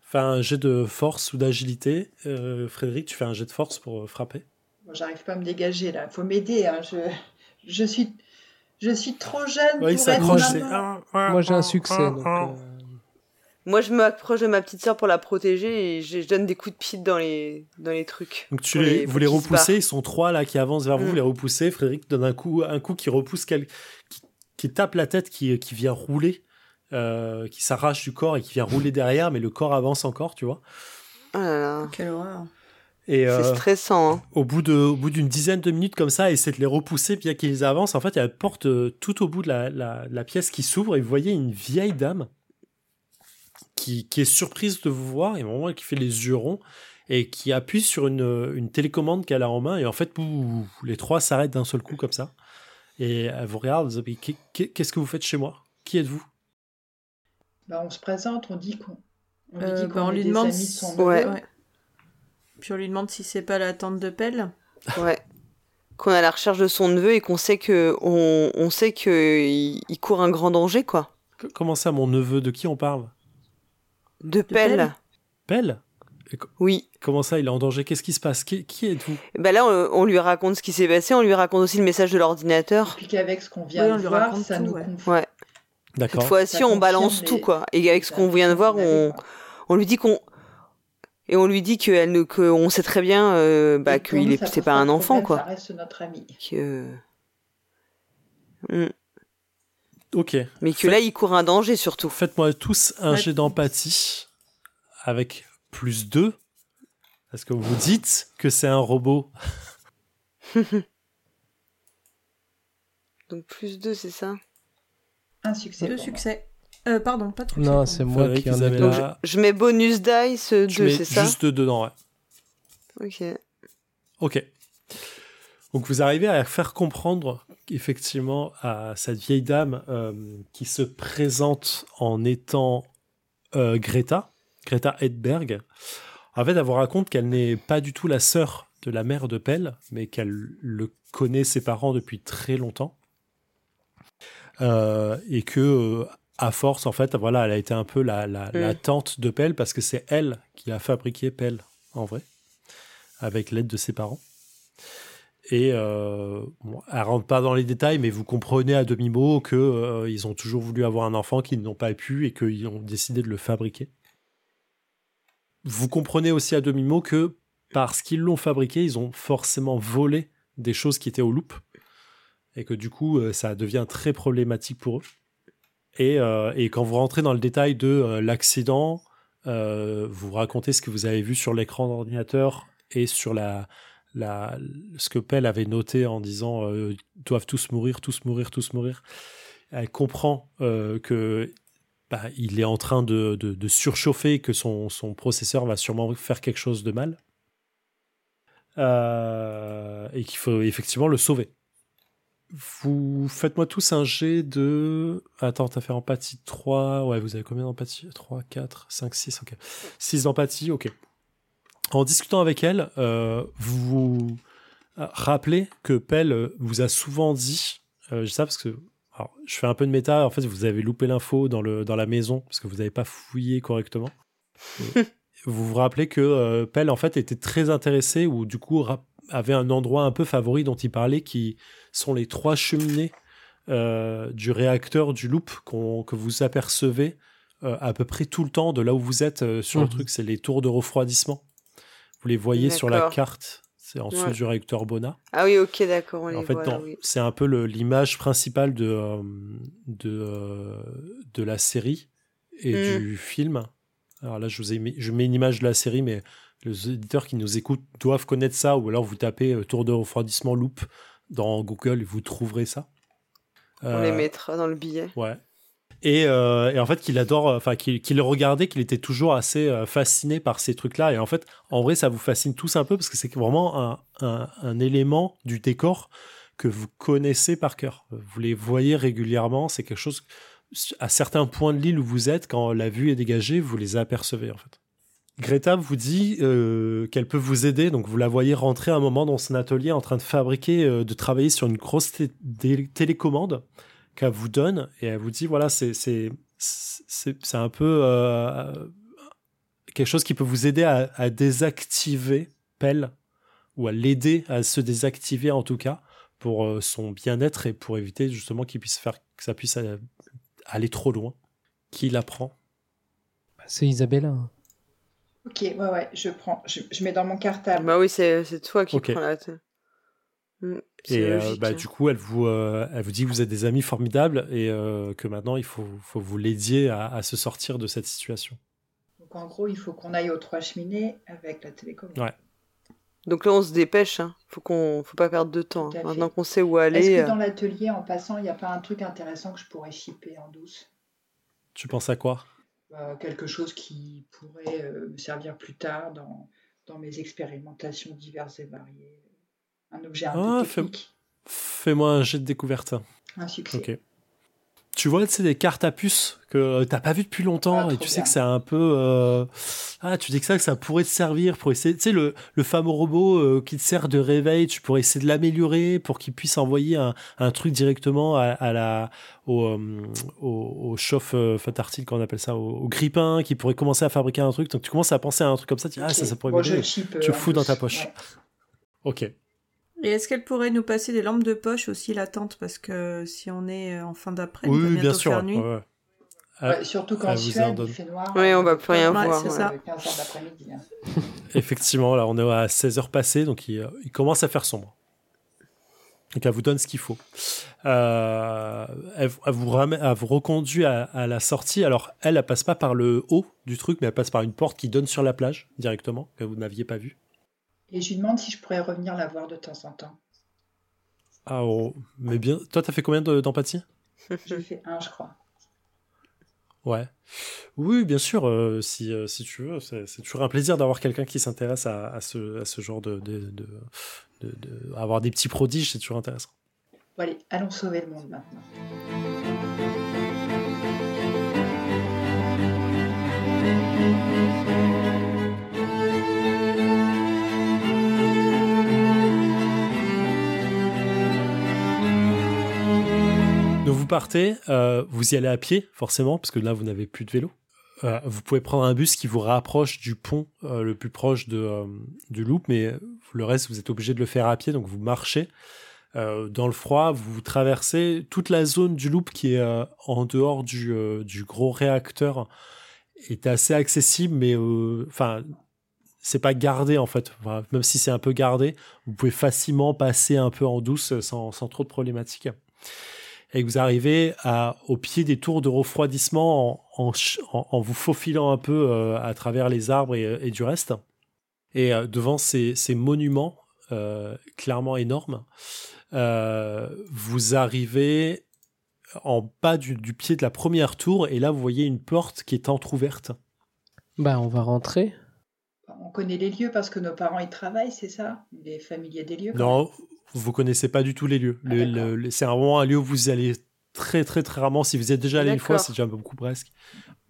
A: Fais un jet de force ou d'agilité. Euh, Frédéric, tu fais un jet de force pour frapper.
C: J'arrive pas à me dégager là. Faut m'aider. Hein. Je, je suis, je suis trop jeune
A: Ouais, il
C: pour être.
D: Moi j'ai un succès. Donc, euh,
B: Moi, je m'approche de ma petite sœur pour la protéger et je, donne des coups de pied dans les, dans les trucs.
A: Donc tu les,
B: les-
A: vous les repoussez, ils sont trois là qui avancent vers vous,
B: Mm.
A: vous les repoussez. Frédéric donne un coup, un coup qui repousse, quel, qui, qui tape la tête, qui, qui vient rouler, euh, qui s'arrache du corps et qui vient rouler derrière, mais le corps avance encore, tu vois.
B: Oh là là.
E: Quelle horreur.
A: Et
B: C'est
A: euh,
B: stressant. Hein.
A: au bout de, au bout d'une dizaine de minutes comme ça, essaie de les repousser, bien qu'ils avancent. En fait, il y a une porte euh, tout au bout de la, la, la pièce qui s'ouvre et vous voyez une vieille dame qui, qui est surprise de vous voir et vraiment qui fait les yeux ronds et qui appuie sur une, une télécommande qu'elle a en main et en fait, les trois s'arrêtent d'un seul coup comme ça et elle vous regarde. elle dit, Qu'est- Qu'est-ce que vous faites chez moi? Qui êtes-vous?
C: Bah, on se présente, on dit qu'on. On lui
E: Euh, bah, on demande
C: amis de
E: si-
C: son
B: Ouais.
C: neveu.
E: Ouais. Puis on lui demande si c'est pas la tante de Pelle.
B: Ouais. Qu'on est à la recherche de son neveu et qu'on sait que on, on sait que il, il court un grand danger quoi.
A: C- Comment ça, mon neveu De qui on parle?
B: De
E: Pelle
B: pelle?
A: Pelle?
B: Oui.
A: Comment ça, il est en danger? Qu'est-ce qui se passe? Qui, qui êtes-vous?
B: Bah là, on, on lui raconte ce qui s'est passé. On lui raconte aussi le message de l'ordinateur.
C: Puis qu'avec ce qu'on vient
E: Oui, on
C: de
E: lui
C: voir,
E: raconte
C: ça
E: tout,
C: nous
E: ouais.
B: Ouais. Cette
A: D'accord.
B: fois-ci,
C: Ça
B: on balance
C: les-
B: tout quoi. Et avec ce qu'on vient de voir, on, on lui dit qu'on et on lui dit qu'elle ne qu'on sait très bien euh, bah, qu'il est c'est pas un enfant quoi.
C: Ça reste notre ami.
B: Que... Mm.
A: Ok.
B: Mais que là, il court un danger surtout.
A: Faites-moi tous un jet d'empathie avec plus 2. Parce que vous dites que c'est un robot.
B: Donc plus 2, c'est ça?
C: Un succès.
E: Deux succès. Euh, pardon, pas de succès.
D: Non, c'est moi qui en ai deux.
B: Je, je mets bonus dice euh,
A: tu
B: 2,
A: mets
B: c'est ça
A: juste deux dedans, ouais.
B: Ok.
A: Ok. Donc vous arrivez à faire comprendre effectivement à cette vieille dame euh, qui se présente en étant euh, Greta, Greta Edberg. En fait, elle vous raconte qu'elle n'est pas du tout la sœur de la mère de Pell, mais qu'elle le connaît ses parents depuis très longtemps. Euh, et que euh, à force, en fait, voilà, elle a été un peu la, la, la tante de Pell parce que c'est elle qui a fabriqué Pell en vrai, avec l'aide de ses parents. Et euh, bon, elle rentre pas dans les détails, mais vous comprenez à demi-mot que euh, ils ont toujours voulu avoir un enfant qu'ils n'ont pas pu et qu'ils ont décidé de le fabriquer. Vous comprenez aussi à demi-mot que parce qu'ils l'ont fabriqué, ils ont forcément volé des choses qui étaient au loop et que du coup, euh, ça devient très problématique pour eux. Et, euh, et quand vous rentrez dans le détail de euh, l'accident, euh, vous racontez ce que vous avez vu sur l'écran d'ordinateur et sur la, ce que Pell avait noté en disant ils doivent tous mourir, tous mourir, tous mourir. Elle comprend que bah, il est en train de, surchauffer, que son, processeur va sûrement faire quelque chose de mal. Et qu'il faut effectivement le sauver. Vous faites-moi tous un jet de. Attends, t'as fait empathie 3. Ouais, vous avez combien d'empathie? 3, 4, 5, 6, ok. 6 d'empathie, ok. En discutant avec elle, euh, vous vous rappelez que Pell vous a souvent dit, euh, je ça parce que alors, je fais un peu de méta, en fait vous avez loupé l'info dans, le, dans la maison parce que vous n'avez pas fouillé correctement. Vous vous rappelez que euh, Pell en fait était très intéressé ou du coup avait un endroit un peu favori dont il parlait qui sont les trois cheminées euh, du réacteur du loop que vous apercevez euh, à peu près tout le temps de là où vous êtes euh, sur le
D: Mhm.
A: truc, c'est les tours de refroidissement. Vous les voyez sur la carte, c'est en dessous
B: Ouais.
A: du réacteur Bona.
B: Ah oui, ok, d'accord,
A: En fait,
B: oui.
A: c'est un peu l'image principale de, de, de la série et
B: Mm.
A: du film. Alors là, je vous ai mis, je mets une image de la série, mais les éditeurs qui nous écoutent doivent connaître ça, ou alors vous tapez euh, tour de refroidissement loop dans Google vous trouverez ça.
B: On les
A: Euh,
B: mettra dans le billet.
A: Ouais. Et, euh, et en fait, qu'il adore, enfin, qu'il regardait, qu'il était toujours assez euh, fasciné par ces trucs-là. Et en fait, en vrai, ça vous fascine tous un peu parce que c'est vraiment un, un, un élément du décor que vous connaissez par cœur. Vous les voyez régulièrement. C'est quelque chose, à certains points de l'île où vous êtes, quand la vue est dégagée, vous les apercevez, en fait. Greta vous dit euh, qu'elle peut vous aider, donc vous la voyez rentrer un moment dans son atelier en train de fabriquer, euh, de travailler sur une grosse télécommande qu'elle vous donne et elle vous dit voilà c'est c'est c'est un peu euh, quelque chose qui peut vous aider à, désactiver Pell ou à l'aider à se désactiver en tout cas pour son bien-être et pour éviter justement qu'il puisse faire que ça puisse aller trop loin. Qui l'apprend
D: C'est Isabella.
C: Ok, ouais, ouais, je prends, je, je mets dans mon cartable.
B: Bah oui, c'est toi qui prends la tête. Mm, c'est
A: Et euh, bah,
B: hein.
A: du coup, elle vous, euh, elle vous dit que vous êtes des amis formidables et euh, que maintenant il faut, faut vous l'aidiez à, à se sortir de cette situation.
C: Donc en gros, il faut qu'on aille aux trois cheminées avec la télécommande.
A: Ouais.
B: Donc là, on se dépêche. Hein. Faut qu'on, faut pas perdre de temps. Hein. Maintenant qu'on sait où
C: Est-ce
B: aller.
C: que
B: euh,
C: dans l'atelier, en passant, il n'y a pas un truc intéressant que je pourrais shipper en douce?
A: Tu penses à quoi?
C: Quelque chose qui pourrait euh, me servir plus tard dans, dans mes expérimentations diverses et variées. Un objet un
A: Ah,
C: peu
A: fais-
C: technique.
A: Fais-moi un jet de découverte.
C: Un succès.
A: Tu vois, c'est des cartes à puces que euh, t'as pas vues depuis longtemps
C: Ah,
A: et tu sais
C: bien.
A: que c'est un peu. euh, Ah, tu dis que ça, que ça pourrait te servir pour essayer. Tu sais, le, le fameux robot euh, qui te sert de réveil, tu pourrais essayer de l'améliorer pour qu'il puisse envoyer un, un truc directement à, à la, au, euh, au, chauffe, qu'on appelle ça, au, au grippin, qui pourrait commencer à fabriquer un truc. Donc tu commences à penser à un truc comme ça, tu dis, ah, ça, ça pourrait
C: Bon, je
A: Tu fous dans ta poche.
C: Ouais.
A: Ok.
E: Et est-ce qu'elle pourrait nous passer des lampes de poche aussi, la tente Parce que si on est euh, en fin d'après, il va
A: Oui,
E: bientôt
A: bien sûr.
E: faire nuit.
A: ouais, ouais. Ah,
C: Ouais, surtout
A: donne.
C: il fait noir.
B: Oui, on va plus rien
E: Ouais,
B: voir.
E: ça.
C: 15 heures d'après-midi. hein.
A: Effectivement, là, on est à 16 heures passées, donc il, euh, il commence à faire sombre. Donc elle vous donne ce qu'il faut. Euh, elle, elle vous ramène, elle vous reconduit à, à la sortie. Alors elle, elle passe pas par le haut du truc, mais elle passe par une porte qui donne sur la plage directement, que vous n'aviez pas vue.
C: Et je lui demande si je pourrais revenir la voir de temps en temps.
A: Ah, oh, mais bien. Toi, t'as fait combien de- d'empathie?
C: J'ai fait un, je crois.
A: Ouais. Oui, bien sûr, euh, si, euh, si tu veux. C'est toujours un plaisir d'avoir quelqu'un qui s'intéresse à, à ce, à ce genre de. de, de, de- de- avoir des petits prodiges, c'est toujours intéressant.
C: Bon, allez, allons sauver le monde maintenant.
A: Partez, euh, vous y allez à pied, forcément, parce que là, vous n'avez plus de vélo. Euh, vous pouvez prendre un bus qui vous rapproche du pont euh, le plus proche de, du loop, mais le reste, vous êtes obligé de le faire à pied, donc vous marchez. Dans le froid, vous traversez toute la zone du loop qui est en dehors du, du gros réacteur est assez accessible, mais enfin, c'est pas gardé en fait. Même si c'est un peu gardé, vous pouvez facilement passer un peu en douce sans, sans trop de problématiques et que vous arrivez à, au pied des tours de refroidissement en, vous faufilant un peu euh, à travers les arbres et, et du reste. Et euh, devant ces, ces monuments euh, clairement énormes, euh, vous arrivez en bas du, du pied de la première tour et là vous voyez une porte qui est entr'ouverte.
D: Bah, on va rentrer.
C: On connaît les lieux parce que nos parents y travaillent, c'est ça? Les familiers des lieux
A: Non, vous connaissez pas du tout les lieux.
C: Ah,
A: Le-
C: d'accord.
A: le- le- c'est vraiment un lieu où vous allez très très très rarement. Si vous êtes déjà allé une fois, c'est déjà beaucoup presque.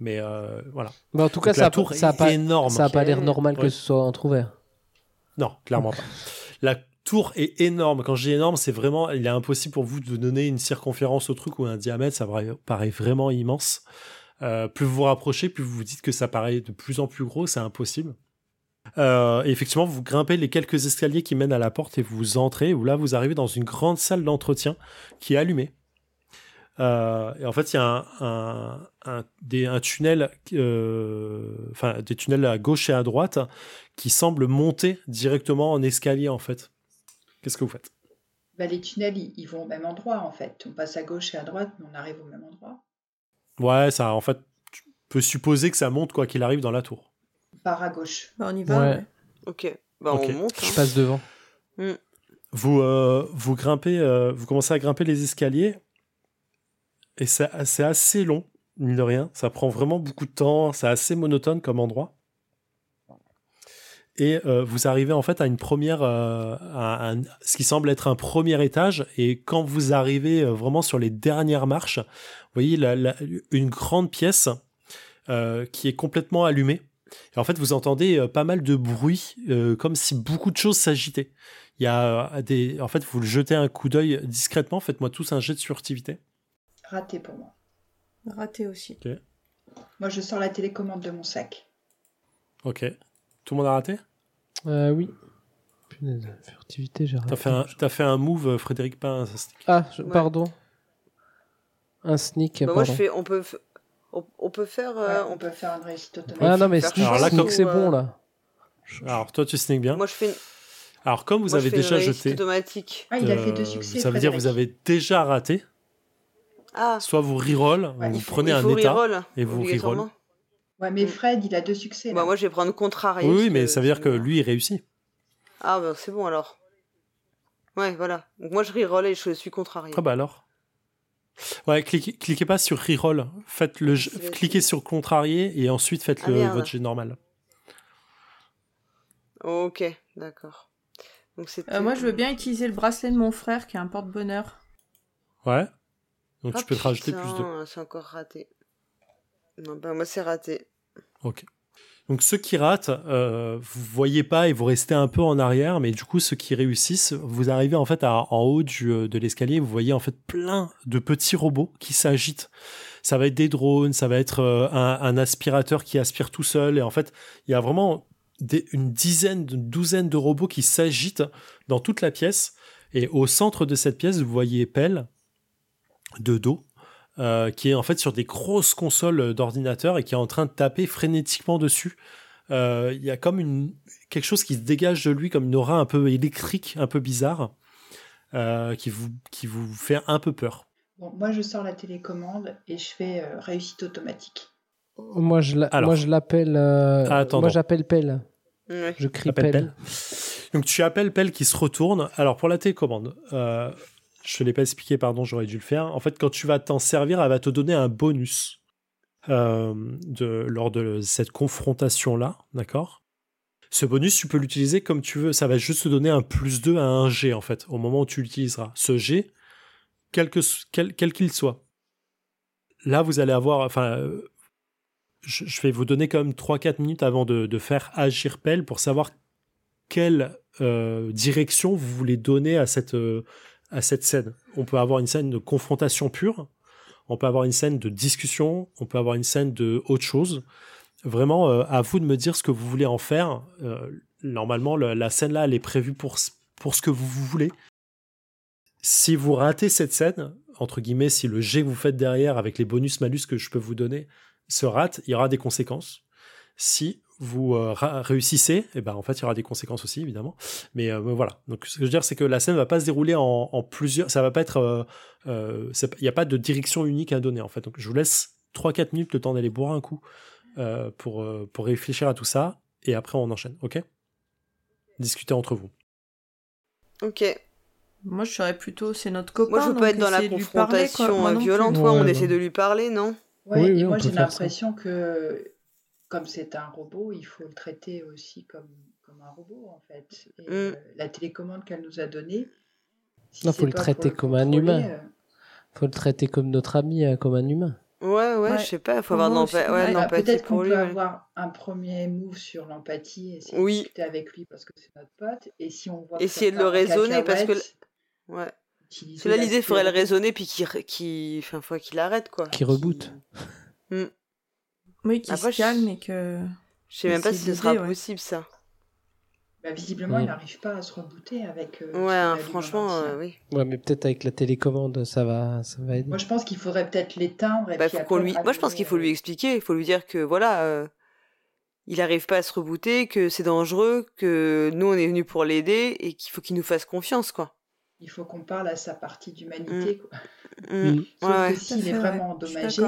A: Mais euh, voilà.
D: Bah, en tout cas,
A: Donc,
D: ça
A: la
D: a,
A: tour
D: ça a pas,
A: énorme.
D: ça a pas l'air normal que ce soit entrouvert.
A: Non, clairement pas. La tour est énorme. Quand je dis énorme, c'est vraiment, il est impossible pour vous de donner une circonférence au truc ou un diamètre. Ça paraît, paraît vraiment immense. Euh, plus vous vous rapprochez, plus vous vous dites que ça paraît de plus en plus gros. C'est impossible. Euh, et effectivement, vous grimpez les quelques escaliers qui mènent à la porte et vous entrez. Où là, vous arrivez dans une grande salle d'entretien qui est allumée. Euh, et en fait, il y a un, un, un- des, un tunnel, euh, enfin des tunnels à gauche et à droite qui semblent monter directement en escalier en fait. Qu'est-ce que vous faites?
C: Bah, les tunnels, ils, ils vont au même endroit en fait. On passe à gauche et à droite, mais on arrive au même endroit.
A: Ouais, ça, en fait, tu peux supposer que ça monte quoi qu'il arrive dans la tour.
C: Part à gauche.
E: Bah, on y va.
D: Ouais.
B: Ok. Bah,
A: Ok.
B: on monte.
D: Je
B: hein.
D: passe devant.
A: Vous, euh, vous grimpez, euh, vous commencez à grimper les escaliers et c'est assez long, mine de rien. Ça prend vraiment beaucoup de temps. C'est assez monotone comme endroit. Et euh, vous arrivez en fait à une première, euh, à un- ce qui semble être un premier étage. Et quand vous arrivez euh, vraiment sur les dernières marches, vous voyez la- la- une grande pièce euh, qui est complètement allumée. Et en fait, vous entendez euh, pas mal de bruit, euh, comme si beaucoup de choses s'agitaient. Il y a euh, des, en fait, vous le jetez un coup d'œil discrètement. Faites-moi tous un jet de furtivité.
C: Raté pour moi.
E: Raté aussi.
C: Moi, je sors la télécommande de mon sac.
A: Ok. Tout le monde a raté?
D: Euh, oui. Punaise, furtivité, j'ai raté.
A: T'as fait, un, t'as fait un move, Frédéric, pas un stick.
D: Ah, je-
B: Ouais.
D: pardon. Un sneak,
B: Bah, moi, je fais. On peut. On, on peut faire. euh,
C: Ouais, on
B: on-
C: peut faire une réussite automatique.
D: Ah non, mais sneak, c'est bon,
B: euh,
D: là.
A: Alors, toi, tu sneak bien.
B: Moi, je fais. Une...
A: Alors, comme vous
B: moi, je
A: avez
B: fais
A: déjà jeté,
B: automatique.
C: Ah, il a fait
A: euh,
C: deux succès.
A: ça veut dire que vous avez déjà raté.
B: Ah.
A: Soit vous reroll,
C: Ouais,
A: vous
C: faut-
A: prenez
B: il
A: un état.
B: reroll,
A: et vous reroll.
C: Ouais, mais
B: Mm.
C: Fred, il a deux succès.
B: Bah, moi, je vais prendre contrarié.
A: Oui, oui, mais ça veut dire que lui, il réussit.
B: Ah, bah, c'est bon alors. Ouais, voilà. Donc, moi, je reroll et je suis contrarié.
A: Ah bah alors. Ouais, cliquez, cliquez pas sur reroll. Faites le, cliquez sur contrarié et ensuite faites
B: Ah,
A: le,
B: merde.
A: votre jet normal.
B: Ok, d'accord. Donc.
E: Euh, moi, je veux bien utiliser le bracelet de mon frère qui est un porte-bonheur.
A: Ouais. Donc
B: Ah,
A: tu peux te rajouter plus de.
B: C'est encore raté. Non, bah, moi, c'est raté.
A: Ok. Donc ceux qui ratent, euh, vous voyez pas et vous restez un peu en arrière, mais du coup ceux qui réussissent, vous arrivez en fait à- en haut du, euh, de l'escalier, vous voyez en fait plein de petits robots qui s'agitent. Ça va être des drones, ça va être euh, un, aspirateur qui aspire tout seul, et en fait il y a vraiment une dizaine, une douzaine de robots qui s'agitent dans toute la pièce, et au centre de cette pièce vous voyez Pell de dos euh, qui est en fait sur des grosses consoles d'ordinateur et qui est en train de taper frénétiquement dessus. Euh, Il y a comme une, quelque chose qui se dégage de lui, comme une aura un peu électrique, un peu bizarre, euh, qui, vous, qui vous fait un peu peur.
C: Bon, moi, je sors la télécommande et je fais euh, réussite automatique.
D: Moi, je la-
A: Alors.
D: moi, je l'appelle. euh,
A: Ah, attends,
D: moi, j'appelle Pelle.
B: Ouais.
D: Je crie Pelle.
A: Pell. Donc tu appelles Pell qui se retourne. Alors pour la télécommande, euh, je te l'ai pas expliqué, pardon, j'aurais dû le faire. En fait, quand tu vas t'en servir, elle va te donner un bonus euh, lors de cette confrontation-là, d'accord? Ce bonus, tu peux l'utiliser comme tu veux. Ça va juste te donner un plus 2 à un G, en fait, au moment où tu l'utiliseras. Ce G, quel qu'il soit. Là, vous allez avoir... Enfin, je, vais vous donner quand même 3-4 minutes avant de, de faire agir Pelle pour savoir quelle euh, direction vous voulez donner à cette, euh, à cette scène. On peut avoir une scène de confrontation pure, on peut avoir une scène de discussion, on peut avoir une scène de autre chose. Vraiment, euh, à vous de me dire ce que vous voulez en faire. Euh, normalement, le- la scène là, elle est prévue pour, pour ce que vous voulez. Si vous ratez cette scène, entre guillemets, si le jet que vous faites derrière avec les bonus-malus que je peux vous donner se rate, il y aura des conséquences. Si vous euh, réussissez, et ben en fait il y aura des conséquences aussi évidemment. Mais euh, voilà. Donc ce que je veux dire c'est que la scène va pas se dérouler en, en plusieurs, ça va pas être, euh, euh, c'est- il n'y a pas de direction unique à donner en fait. Donc je vous laisse 3-4 minutes le temps d'aller boire un coup euh, pour euh, pour réfléchir à tout ça et après on enchaîne, ok? Discutez entre vous.
B: Ok.
E: Moi, je serais plutôt, c'est notre copain.
B: Moi, je veux
E: donc
B: pas être dans la
E: essayer de lui parler, quoi.
B: confrontation
E: Moi
B: euh,
E: plus.
B: violente. Ouais, on
D: Ouais,
B: essaie de lui parler, non?
C: Ouais,
D: Oui,
C: et
D: oui,
C: moi j'ai l'impression que comme c'est un robot, il faut le traiter aussi comme, comme un robot en fait. Et,
B: Mm.
C: euh, la télécommande qu'elle nous a donnée, si
D: Non, faut le traiter comme un humain.
C: euh,
D: Faut le traiter comme notre ami, euh, comme un humain.
B: Ouais, ouais,
E: Ouais.
B: je sais pas. Il faut avoir de ouais, l'empathie
C: Peut-être qu'on peut avoir un premier move sur l'empathie, essayer
B: Oui.
C: de discuter avec lui parce que c'est notre pote. Et si on voit que
B: Essayer de le raisonner, parce que Ouais. Parce que là, l'idée, il faudrait le raisonner puis qu'il, qu'il, enfin, faut qu'il arrête quoi.
D: Qui reboot.
E: Oui, qui
B: Après,
E: se
B: je-
E: calme et que.
B: Je sais même pas si ce sera
E: ouais.
B: possible ça.
C: Bah, visiblement, il n'arrive pas à se rebooter avec. euh,
B: Ouais, hein, franchement, euh, oui.
D: Ouais, mais peut-être avec la télécommande, ça va, ça va aider.
C: Moi, je pense qu'il faudrait peut-être l'éteindre. et
B: Bah, lui... Moi, je pense qu'il faut lui
C: rallumer,
B: expliquer. Il faut lui dire que voilà, euh, il arrive pas à se rebooter, que c'est dangereux, que nous, on est venus pour l'aider et qu'il faut qu'il nous fasse confiance, quoi.
C: euh, Il faut qu'on parle à sa partie d'humanité. quoi.
B: Mm.
D: Mm.
C: Sauf
B: Ouais,
C: que s'il est vraiment endommagé,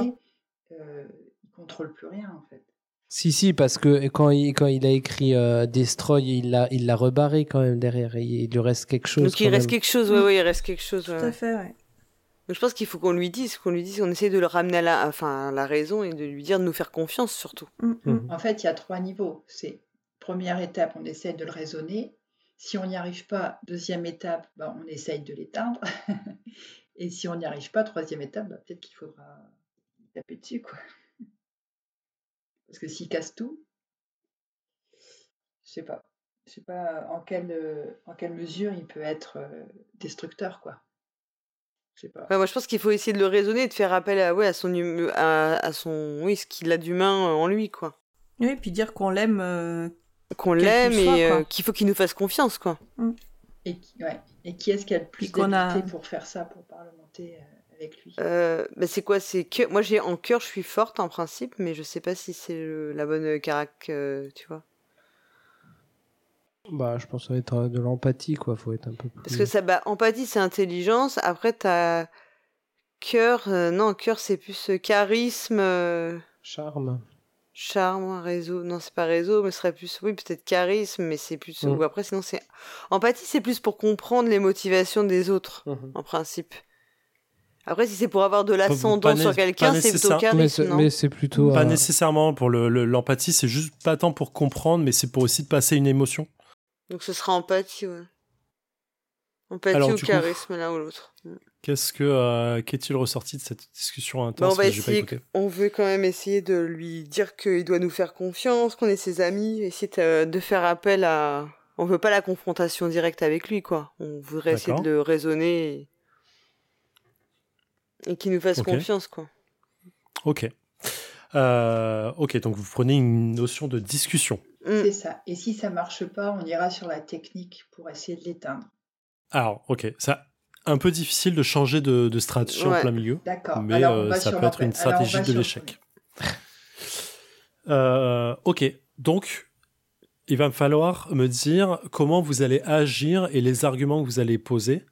C: euh, contrôle plus rien en fait.
D: Si, si, parce que quand il, quand il a écrit euh, Destroy, il l'a, il l'a rebarré quand même derrière. Il, il lui reste quelque chose.
B: Donc il reste
D: même.
B: quelque chose, ouais, ouais, il reste quelque chose.
E: Tout
B: ouais,
E: à fait, ouais.
B: Donc je pense qu'il faut qu'on lui dise, qu'on lui dise, qu'on essaie de le ramener à la, enfin, à la raison et de lui dire de nous faire confiance surtout.
E: Mm, mm.
D: Mhm.
C: En fait, il y a trois niveaux. C'est première étape, on essaie de le raisonner. Si on n'y arrive pas, deuxième étape, bah, on essaye de l'éteindre. Et si on n'y arrive pas, troisième étape, bah, peut-être qu'il faudra taper dessus. Quoi. Parce que s'il casse tout, je sais pas. Je sais pas en quelle, euh, en quelle mesure il peut être euh, destructeur. quoi. Je sais pas.
B: Ouais, moi je pense qu'il faut essayer de le raisonner et de faire appel à, ouais, à son, hum- à, à son, oui, ce qu'il a d'humain euh, en lui, quoi.
E: Oui, puis dire qu'on l'aime. euh,
B: Qu'on l'aime et euh, qu'il faut qu'il nous fasse confiance, quoi.
C: Et, qui- ouais. Et qui est-ce qui a le plus
E: qu'on a-
C: pour faire ça, pour parlementer euh, avec lui
B: Euh, bah, c'est quoi C'est que moi j'ai en cœur, je suis forte en principe, mais je sais pas si c'est le- la bonne carac, euh, tu vois.
D: Bah, je pense que ça va être euh, de l'empathie, quoi. Faut être un peu plus.
B: Parce que ça, bah, empathie c'est intelligence. Après t'as cœur, euh, non cœur c'est plus euh, charisme, euh,
D: Charme.
B: charme, réseau. Non c'est pas réseau, mais ce serait plus, oui peut-être charisme, mais c'est plus.
D: Mm.
B: Ou après sinon c'est empathie c'est plus pour comprendre les motivations des autres
D: Mhm.
B: en principe. Après si c'est pour avoir de
A: né-
B: sur quelqu'un, c'est plutôt charisme,
D: mais c'est plutôt.
A: Pas
D: euh,
A: nécessairement pour le- le- l'empathie, c'est juste pas tant pour comprendre, mais c'est pour aussi de passer une émotion.
B: Donc ce sera empathie, ouais. Empathie
A: Alors,
B: ou charisme, l'un ou l'autre. Mm.
A: Qu'est-ce que euh, qu'est-il ressorti de cette discussion
B: Bah,
A: intense
B: on va
A: que j'ai pas
B: essayer.
A: écoutée
B: On veut quand même essayer de lui dire qu'il doit nous faire confiance, qu'on est ses amis, essayer de, de faire appel à. On veut pas la confrontation directe avec lui, quoi. On voudrait essayer de le raisonner et, et qu'il nous fasse
A: Ok.
B: confiance, quoi.
A: Ok. Euh, ok, donc vous prenez une notion de discussion.
B: Mm.
C: C'est ça. Et si ça marche pas, on ira sur la technique pour essayer de l'éteindre.
A: Alors, ok, ça un peu difficile de changer de, de stratégie en
B: Ouais.
A: plein milieu,
C: D'accord.
A: mais euh, ça peut être une
C: alors,
A: stratégie de l'échec. Euh, ok, donc il va me falloir me dire comment vous allez agir et les arguments que vous allez poser.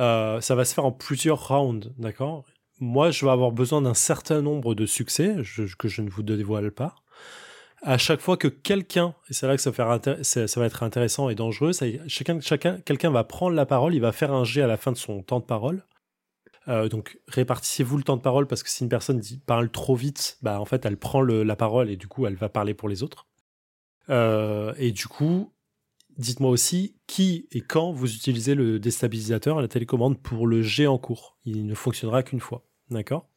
A: Euh, ça va se faire en plusieurs rounds, d'accord? Moi, je vais avoir besoin d'un certain nombre de succès que je ne vous dévoile pas. à chaque fois que quelqu'un, et c'est là que ça, va être intéressant et dangereux, chacun, chacun, quelqu'un va prendre la parole, il va faire un jet à la fin de son temps de parole. Euh, donc répartissez-vous le temps de parole parce que si une personne parle trop vite, bah en fait elle prend le- la parole et du coup elle va parler pour les autres. Euh, et du coup, dites-moi aussi qui et quand vous utilisez le déstabilisateur à la télécommande pour le jet en cours? Il ne fonctionnera qu'une fois, d'accord?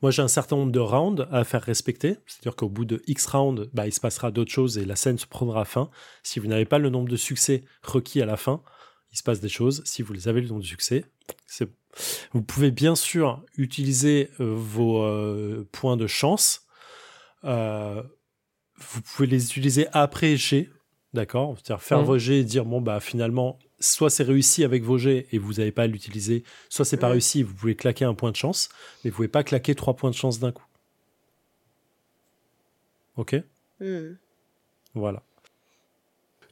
A: Moi j'ai un certain nombre de rounds à faire respecter, c'est-à-dire qu'au bout de X rounds, bah, il se passera d'autres choses et la scène se prendra fin. Si vous n'avez pas le nombre de succès requis à la fin, il se passe des choses. Si vous les avez le nombre de succès, c'est bon. Vous pouvez bien sûr utiliser euh, vos euh, points de chance. Euh, vous pouvez les utiliser après G, d'accord C'est-à-dire faire
D: Mhm.
A: vos G et dire bon bah finalement soit c'est réussi avec vos G et vous n'avez pas à l'utiliser, soit c'est pas
B: Mhm.
A: réussi, vous pouvez claquer un point de chance, mais vous pouvez pas claquer trois points de chance d'un coup. Ok?
B: Hmm.
A: voilà.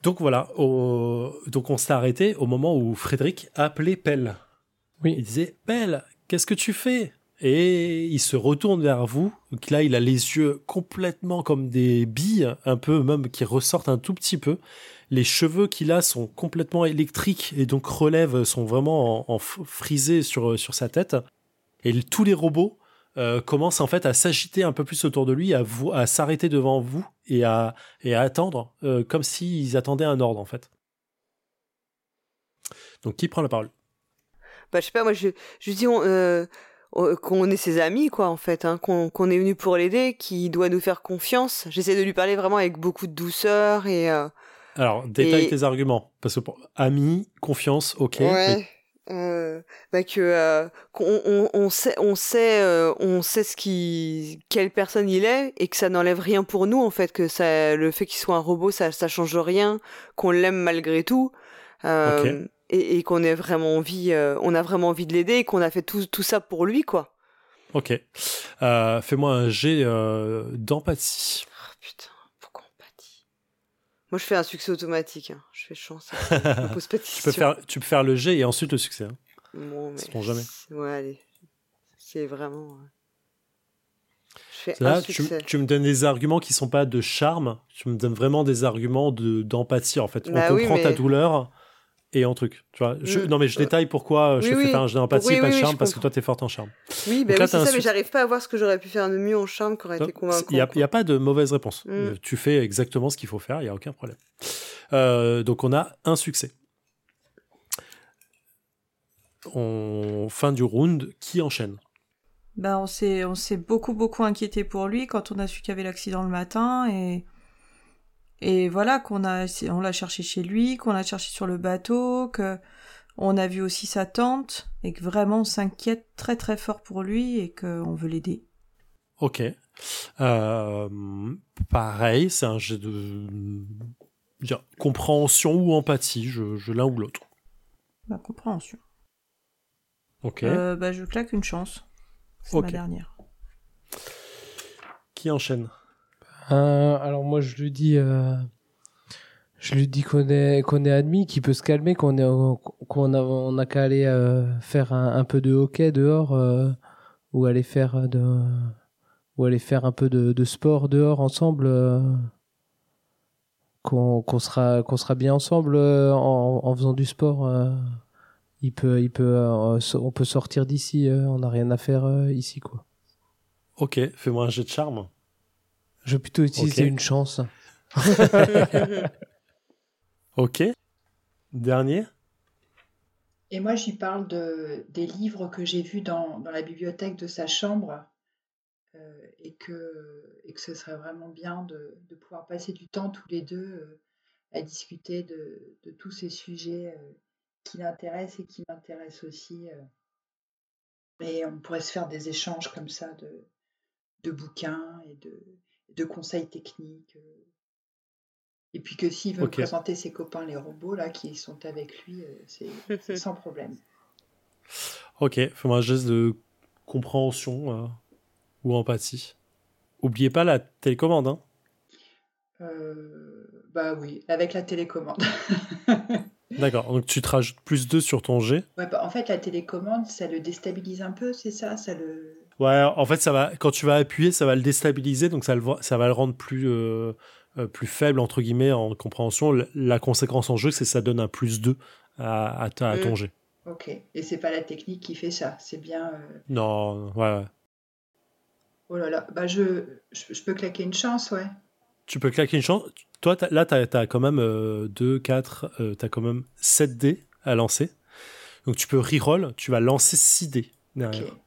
A: Donc voilà, au- donc on s'est arrêté au moment où Frédéric appelait Pelle. Il
D: Oui.
A: disait Pelle, qu'est-ce que tu fais? Et il se retourne vers vous. Donc là, il a les yeux complètement comme des billes, un peu même qui ressortent un tout petit peu. Les cheveux qu'il a sont complètement électriques et donc relèvent, sont vraiment en, en frisés sur, sur sa tête. Et tous les robots euh, commencent en fait à s'agiter un peu plus autour de lui, à, s'arrêter devant vous et à, et attendre, euh, comme s'ils attendaient un ordre en fait. Donc qui prend la parole?
B: Bah, je sais pas, moi, je, je dis euh, qu'on est ses amis, quoi, en fait, hein, qu'on est venu pour l'aider, qu'il doit nous faire confiance. J'essaie de lui parler vraiment avec beaucoup de douceur et. euh,
A: Alors, détaille
B: Et-
A: tes arguments. Parce que pour ami, confiance, ok. mais-
B: ouais. euh, bah que euh, qu'on on, on sait on sait euh, on sait ce qui quelle personne il est et que ça n'enlève rien pour nous en fait que ça le fait qu'il soit un robot ça ça change rien qu'on l'aime malgré tout et, et qu'on ait vraiment envie euh, on a vraiment envie de l'aider et qu'on a fait tout tout ça pour lui quoi
A: Ok. Euh, Fais-moi un jet euh, d'empathie.
B: Oh, putain pourquoi pâtit moi je fais un succès automatique hein. je fais chance je me pose pas de
A: Tu peux, faire, tu peux faire le jet et ensuite le succès. hein.
B: Bon, mais
A: jamais.
B: c'est- Ouais, allez. C'est vraiment. Je fais
A: Là,
B: un
A: tu, me donnes des arguments qui sont pas de charme, tu me donnes vraiment des arguments de- d'empathie en fait.
B: Bah
A: On
B: oui,
A: comprend ta douleur et en truc. Tu vois, je,
B: Mm.
A: non mais je détaille pourquoi je
B: Oui,
A: te fais
B: oui.
A: faire un d'empathie
B: Oui,
A: et pas
B: oui,
A: de charme parce que toi t'es forte en charme.
B: Oui,
A: un
B: c'est ça, mais j'arrive pas à voir ce que j'aurais pu faire de mieux en charme qui aurait été convaincant.
A: Il n'y a,
B: quoi.
A: il y a pas de mauvaise réponse.
B: Mm.
A: Euh, Tu fais exactement ce qu'il faut faire, il n'y a aucun problème. Euh, donc on a un succès. On... Fin du round, qui enchaîne?
E: On s'est, on s'est beaucoup, beaucoup inquiété pour lui quand on a su qu'il y avait l'accident le matin et, et voilà, qu'on a, on l'a cherché chez lui, qu'on l'a cherché sur le bateau, que on a vu aussi sa tante et que vraiment on s'inquiète très très fort pour lui et qu'on veut l'aider.
A: Ok. Euh, pareil, c'est un jet de dire, compréhension ou empathie, je, je l'un ou l'autre.
E: Ma compréhension.
A: Ok.
E: Euh, bah, je claque une chance. C'est
A: Ok.
E: ma dernière.
A: Qui enchaîne?
D: Euh, alors moi je lui dis, euh, je lui dis qu'on est qu'on est admis, qu'il peut se calmer, qu'on est a on a qu'à aller euh, faire un, peu de hockey dehors ou aller faire un peu de, sport dehors ensemble. qu'on sera bien ensemble en, faisant du sport. on peut sortir d'ici. on n'a rien à faire ici quoi.
A: Ok, fais-moi un jet de charme.
D: Je vais plutôt utiliser une chance.
A: Ok. Dernier
C: Et moi, je lui parle de, des livres que j'ai vus dans, dans la bibliothèque de sa chambre euh, et, que, et que ce serait vraiment bien de, de pouvoir passer du temps tous les deux euh, à discuter de, de tous ces sujets euh, qui l'intéressent et qui m'intéressent aussi. euh. et on pourrait se faire des échanges comme ça de, de bouquins et de, de conseils techniques. euh. Et puis que s'il veut me présenter ses copains les robots là qui sont avec lui, euh, c'est sans problème.
A: Ok, fais-moi un geste de compréhension euh, ou empathie. Oubliez pas la télécommande, hein.
C: Euh, bah oui, avec la télécommande.
A: D'accord, donc tu te rajoutes plus 2 sur ton jet.
C: Ouais, bah, en fait, la télécommande, ça le déstabilise un peu, c'est ça, ça le.
A: Ouais, en fait, ça va, quand tu vas appuyer, ça va le déstabiliser, donc ça, le, ça va le rendre plus, euh, euh, plus faible, entre guillemets, en compréhension. La, conséquence en jeu, c'est que ça donne un plus 2 à, à, à ton jet.
C: Ok, et c'est pas la technique qui fait ça, c'est bien. Euh,
A: non, ouais,
C: Oh là là, bah je, je, peux claquer une chance, ouais.
A: Tu peux claquer une chance. Toi, là, tu as, quand même 2, 4, tu as quand même 7 dés à lancer. Donc tu peux reroll, tu vas lancer 6 dés derrière. Ok.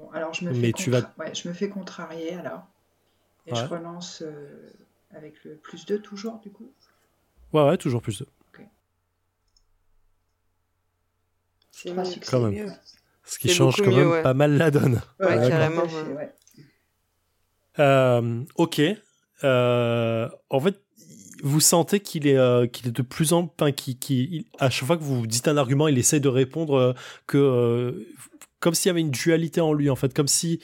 C: Bon, alors je me, fais tu vas... ouais, je me fais contrarier alors. Et je relance euh, avec le plus 2 toujours, du coup?
A: Ouais, ouais, toujours plus 2.
C: C'est Trois succès.
A: Quand même. Ce qui change quand même pas mal la donne.
B: Ouais, carrément.
A: Euh, ok. Euh, en fait, vous sentez qu'il est, euh, qu'il est de plus en plus. Qui, à chaque fois que vous dites un argument, il essaie de répondre euh, que. Euh, comme s'il y avait une dualité en lui, en fait. Comme si.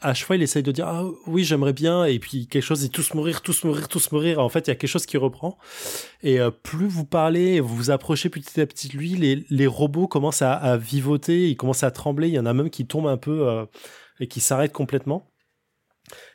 A: À chaque fois, il essaye de dire Ah oui, j'aimerais bien. Et puis quelque chose, dit tous mourir, tous mourir, tous mourir. En fait, il y a quelque chose qui reprend. Et plus vous parlez, vous vous approchez petit à petit de lui, les, les robots commencent à, à, vivoter, ils commencent à trembler. Il y en a même qui tombent un peu et qui s'arrêtent complètement.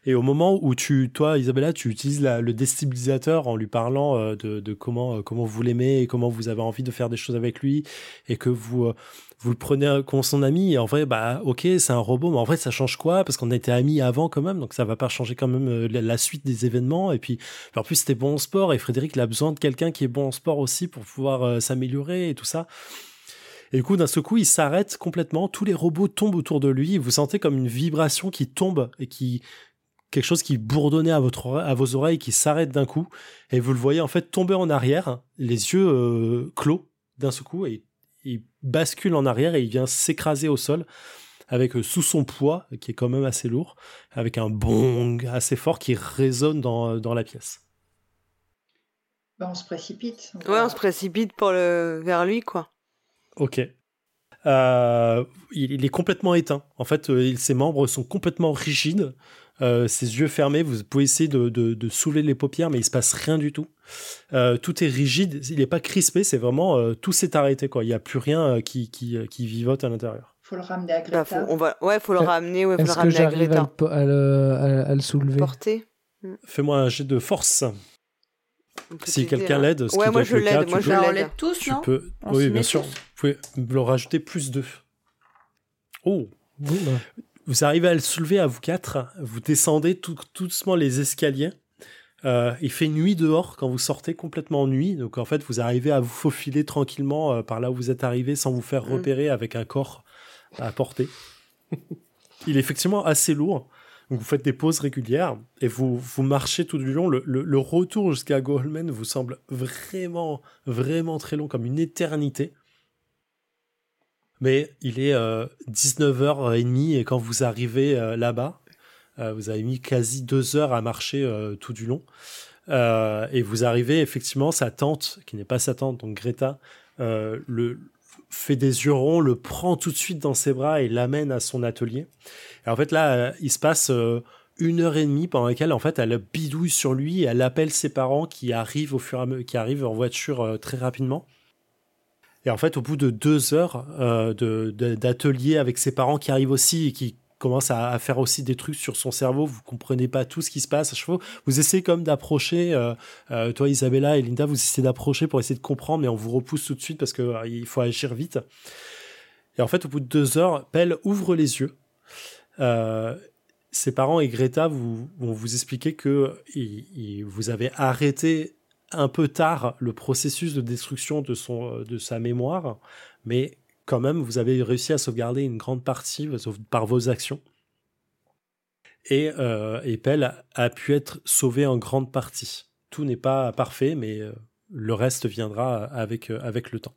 A: Et au moment où tu, toi, Isabella, tu utilises le déstabilisateur en lui parlant euh, de, comment, euh, comment vous l'aimez et comment vous avez envie de faire des choses avec lui et que vous, euh, vous le prenez comme son ami. Et en vrai, bah, ok, c'est un robot, mais en vrai, ça change quoi? Parce qu'on était amis avant quand même, donc ça va pas changer quand même la, suite des événements. Et puis, en plus, c'était bon en sport et Frédéric, a besoin de quelqu'un qui est bon en sport aussi pour pouvoir s'améliorer et tout ça. Et du coup, d'un seul coup, il s'arrête complètement. Tous les robots tombent autour de lui. Vous sentez comme une vibration qui tombe et qui, quelque chose qui bourdonnait à, votre, à vos oreilles, qui s'arrête d'un coup, et vous le voyez en fait tomber en arrière, les yeux euh, clos d'un seul coup, et il bascule en arrière et il vient s'écraser au sol avec euh, sous son poids, qui est quand même assez lourd, avec un bong assez fort qui résonne dans, dans la pièce.
C: Bah, on se précipite.
B: ouais, on se précipite pour le... vers lui, quoi.
A: Ok. Euh, il, est complètement éteint. En fait, ses membres sont complètement rigides. Euh, ses yeux fermés, vous pouvez essayer de, de, soulever les paupières, mais il se passe rien du tout. Euh, tout est rigide, il n'est pas crispé, c'est vraiment euh, tout s'est arrêté quoi. Il n'y a plus rien qui, qui, qui, vivote à l'intérieur.
C: Faut le ramener à Greta.
B: Bah, faut, on va, ouais, faut le ramener, ouais, faut le ramener à Greta.
D: À le, à, le, soulever?
B: Porter.
A: Hmm. Fais-moi un jet de force. Si quelqu'un hein. l'aide, ce
B: ouais, moi je l'aide, moi je l'aide
E: tous,
A: tu peux... Oui, bien sûr. Vous pouvez le rajouter plus de. Oh. Oui, bah. Vous arrivez à le soulever à vous quatre. Vous descendez tout, doucement les escaliers. Euh, il fait nuit dehors quand vous sortez complètement nuit. Donc en fait, vous arrivez à vous faufiler tranquillement euh, par là où vous êtes arrivé sans vous faire mm. repérer avec un corps à porter. il est effectivement assez lourd. Donc vous faites des pauses régulières et vous, vous marchez tout du long. Le, le retour jusqu'à Goldman vous semble vraiment, vraiment très long, comme une éternité mais il est 19h30 euh, et quand vous arrivez euh, là-bas, euh, vous avez mis quasi deux heures à marcher tout du long. et vous arrivez effectivement, sa tante, qui n'est pas sa tante, donc Greta, le fait des yeux ronds, le prend tout de suite dans ses bras et l'amène à son atelier. Et en fait là, il se passe une heure et demie pendant laquelle en fait elle bidouille sur lui et elle appelle ses parents qui arrivent au fur et à qui arrivent en voiture très rapidement. Et en fait, au bout de deux heures euh, d'atelier avec ses parents qui arrivent aussi et qui commencent à, faire aussi des trucs sur son cerveau, vous comprenez pas tout ce qui se passe à fois. Vous essayez comme d'approcher, euh, euh, toi Isabella et Linda, vous essayez d'approcher pour essayer de comprendre, mais on vous repousse tout de suite parce que il faut agir vite. Et en fait, au bout de deux heures, Pelle ouvre les yeux. ses parents et Greta vous, vont vous expliquer que vous avez arrêté un peu tard le processus de destruction de, son, de sa mémoire, mais quand même, vous avez réussi à sauvegarder une grande partie par vos actions. Et, euh, Pell a, pu être sauvé en grande partie. Tout n'est pas parfait, mais euh, le reste viendra avec, euh, avec le temps.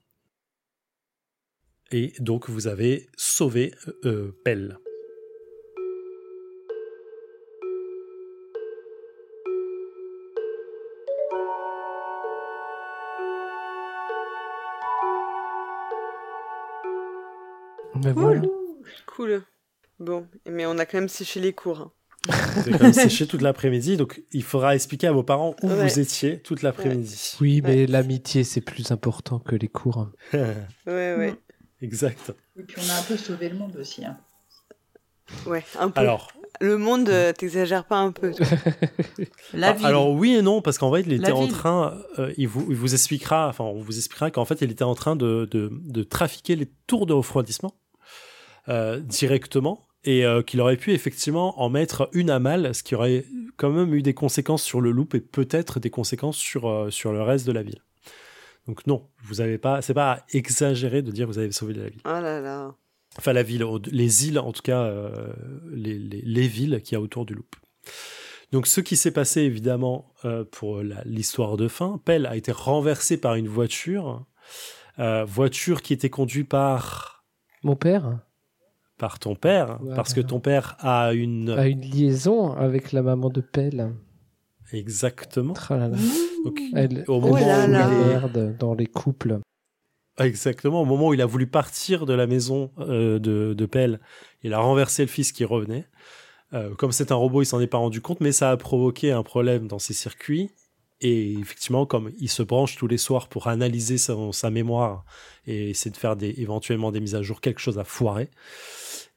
A: Et donc, vous avez sauvé euh, Pell.
B: Cool. Cool. Bon, mais on a quand même séché les cours. Hein.
A: Vous avez quand même séché toute l'après-midi, donc il faudra expliquer à vos parents où vous étiez toute l'après-midi.
D: Oui, mais l'amitié, c'est plus important que les cours.
B: ouais, ouais.
A: Exact.
C: Et puis on a un peu sauvé le monde aussi. Hein.
B: Ouais, un peu.
A: Alors,
B: Le monde, euh, t'exagères pas un peu. toi.
E: La
A: Ah,
E: ville.
A: Alors oui et non, parce qu'en fait, il était
E: La
A: en
E: ville.
A: train, euh, il, vous, il vous expliquera, enfin, on vous expliquera qu'en fait, il était en train de, de, de trafiquer les tours de refroidissement directement et euh, qu'il aurait pu effectivement en mettre une à mal, ce qui aurait quand même eu des conséquences sur le loop et peut-être des conséquences sur, euh, sur le reste de la ville. Donc non, vous avez pas, c'est pas exagéré de dire que vous avez sauvé la ville.
B: Oh là là.
A: Enfin la ville, les îles en tout cas, euh, les, les, les villes qu'il y a autour du loop. Donc ce qui s'est passé évidemment euh, pour l'histoire de fin, Pell a été renversé par une voiture, euh, voiture qui était conduite par
D: Mon père?
A: Par ton père, parce que ton père a une
D: a une liaison avec la maman de Pelle.
A: exactement.
D: Tralala.
A: Donc,
D: Elle,
A: Au moment
D: dans les couples.
A: Exactement, au moment où il a voulu partir de la maison euh, de, de Pell, il a renversé le fils qui revenait. Euh, comme c'est un robot, il s'en est pas rendu compte, mais ça a provoqué un problème dans ses circuits. Et effectivement, comme il se branche tous les soirs pour analyser sa mémoire et essayer de faire éventuellement des mises à jour, quelque chose a foiré.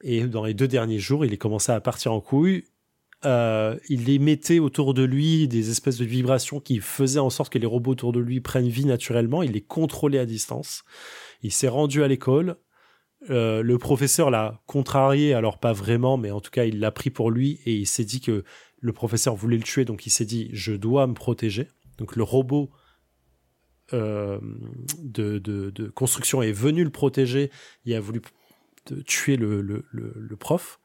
A: Et dans les deux derniers jours, il est commencé à partir en couille. Euh, il émettait autour de lui des espèces de vibrations qui faisaient en sorte que les robots autour de lui prennent vie naturellement. Il les contrôlait à distance. Il s'est rendu à l'école. Euh, le professeur l'a contrarié, alors pas vraiment, mais en tout cas, il l'a pris pour lui et il s'est dit que le professeur voulait le tuer, donc il s'est dit je dois me protéger. Donc le robot euh, de, de- de construction est venu le protéger. Il a voulu tuer le, le- le- le prof.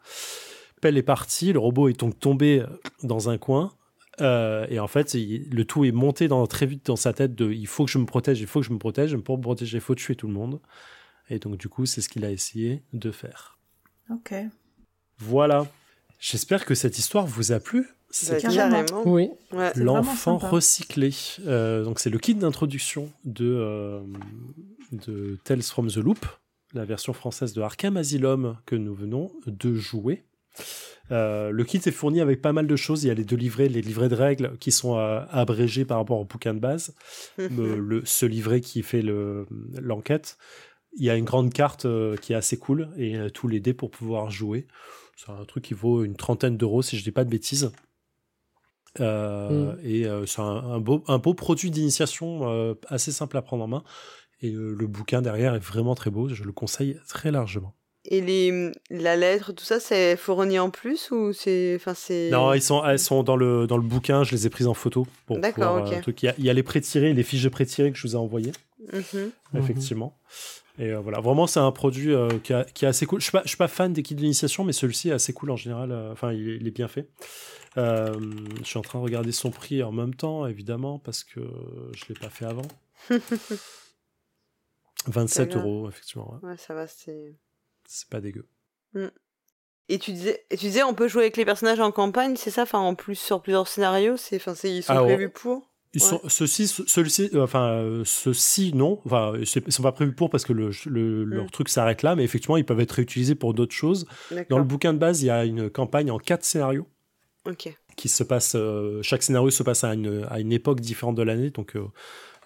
A: Pell est parti, le robot est donc tombé dans un coin. euh, et en fait, il- le tout est monté dans, très vite dans sa tête de il faut que je me protège, il faut que je me protège, pour me protéger, il faut tuer tout le monde. Et donc, du coup, c'est ce qu'il a essayé de faire.
E: Ok.
A: Voilà. J'espère que cette histoire vous a plu. C'est
B: Bah,
E: carrément.
B: carrément.
D: Oui.
B: Ouais.
A: L'enfant recyclé. Euh, donc c'est le kit d'introduction de, euh, de Tales from the Loop, la version française de Arkham Asylum que nous venons de jouer. Euh, le kit est fourni avec pas mal de choses. Il y a les deux livrets, les livrets de règles qui sont euh, abrégés par rapport au bouquin de base. Le- le- ce livret qui fait le- l'enquête. Il y a une grande carte euh, qui est assez cool et euh, tous les dés pour pouvoir jouer. C'est un truc qui vaut une trentaine d'euros si je dis pas de bêtises. Euh, Et euh, c'est un, un beau, un beau produit d'initiation euh, assez simple à prendre en main. Et euh, le bouquin derrière est vraiment très beau. Je le conseille très largement.
B: Et les, la lettre, tout ça, c'est fourni en plus ou c'est. Enfin, c'est.
A: Non, ils sont, elles sont dans le, dans le bouquin. Je les ai prises en photo. Pour
B: D'accord,
A: pouvoir,
B: ok.
A: un truc. Il, y a, il y a les pré-tirés, les fiches de pré-tirés que je vous ai envoyées.
B: Mhm.
D: Mhm.
A: effectivement. Et euh, voilà, vraiment, c'est un produit euh, qui, a- qui est assez cool. Je suis pas, je suis pas fan des kits d'initiation, mais celui-ci est assez cool en général. euh, Enfin, il est bien fait. Euh, je suis en train de regarder son prix en même temps, évidemment, parce que je l'ai pas fait avant. 27
B: Pas grave.
A: euros, effectivement. ouais.
B: Ouais, ça va, c'est.
A: C'est pas dégueu.
B: Et tu disais, et tu disais, on peut jouer avec les personnages en campagne, c'est ça? Enfin, en plus sur plusieurs scénarios, c'est, enfin, ils sont
A: Alors,
B: prévus pour?
A: Ils
B: Ouais.
A: sont, ceux-ci, ce- celui-ci, euh, enfin, euh, ceux-ci, non. Enfin, ils sont pas prévus pour parce que le, le- leur
B: Mm.
A: truc s'arrête là, mais effectivement, ils peuvent être réutilisés pour d'autres choses. Dans le bouquin de base, il y a une campagne en quatre scénarios.
B: Ok.
A: qui se passe, euh, chaque scénario se passe à une, à une époque différente de l'année, donc euh,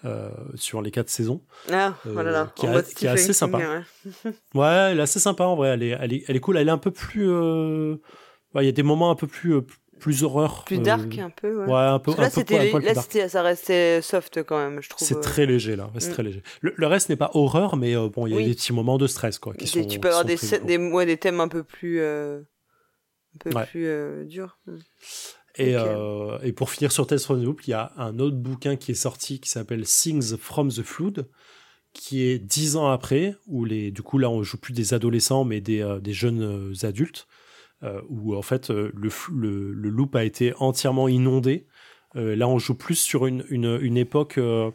A: euh, sur les quatre saisons.
B: Ah,
A: Euh,
B: voilà là.
A: qui
B: en
A: est-
B: mode
A: qui est assez sympa.
B: ouais.
A: Ouais, elle est assez sympa en vrai, elle est, elle est, elle est cool, elle est un peu plus... euh, ouais, Il y a des moments un peu plus, euh, plus horreur.
B: Plus
A: euh,
B: dark un peu, ouais.
A: Ouais, un peu,
B: que là,
A: un peu un plus
B: là, c'était, ça restait soft quand même, je trouve.
A: C'est
B: euh.
A: très léger là, c'est
B: Mm.
A: très léger. Le, le reste n'est pas horreur, mais euh, bon, il y a
B: Oui.
A: des petits moments de stress quoi. Qui
B: Des-
A: sont,
B: tu peux avoir des, des, ouais, des thèmes un peu plus, euh, un peu
A: Ouais.
B: plus euh, durs. Mm.
A: Et, euh, et pour finir sur Tales from the Loop, il y a un autre bouquin qui est sorti qui s'appelle Things from the Flood, qui est dix ans après, où les, du coup là on joue plus des adolescents mais des, euh, des jeunes adultes, où en fait le, le, le loop a été entièrement inondé. Là on joue plus sur une, une, une époque... euh,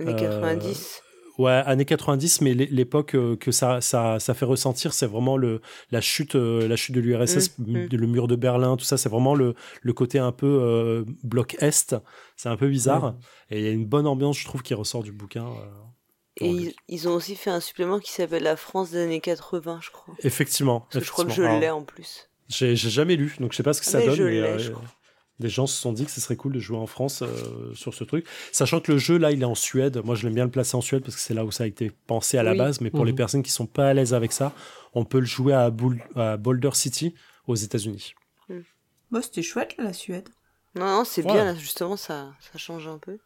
B: Années
A: Euh,
B: 90.
A: Ouais, années 90, mais l'é- l'époque euh, que ça, ça, ça fait ressentir, c'est vraiment le, la, chute, euh, la chute de l'URSS,
B: Mm, mm.
A: le mur de Berlin, tout ça, c'est vraiment le, le côté un peu euh, bloc Est. C'est un peu bizarre. Et il y a une bonne ambiance, je trouve, qui ressort du bouquin. euh,
B: Et ils, ont aussi fait un supplément qui s'appelle La France des années 80, je crois.
A: Effectivement.
B: Je crois que je l'ai en plus.
A: J'ai jamais lu, donc je sais pas ce que
B: Ah,
A: ça
B: mais
A: donne.
B: je
A: mais, euh,
B: je crois.
A: Des gens se sont dit que ce serait cool de jouer en France euh, sur ce truc. Sachant que le jeu, là, il est en Suède. Moi, je l'aime bien le placer en Suède parce que c'est là où ça a été pensé à la
B: Oui.
A: base. Mais pour les
D: Mhm.
A: personnes qui sont pas à l'aise avec ça, on peut le jouer à, Boul- à Boulder City, aux États-Unis.
E: Bah, c'était chouette, là, la Suède.
B: Non, non, c'est
A: Ouais.
B: bien, là, justement, ça, ça change un peu.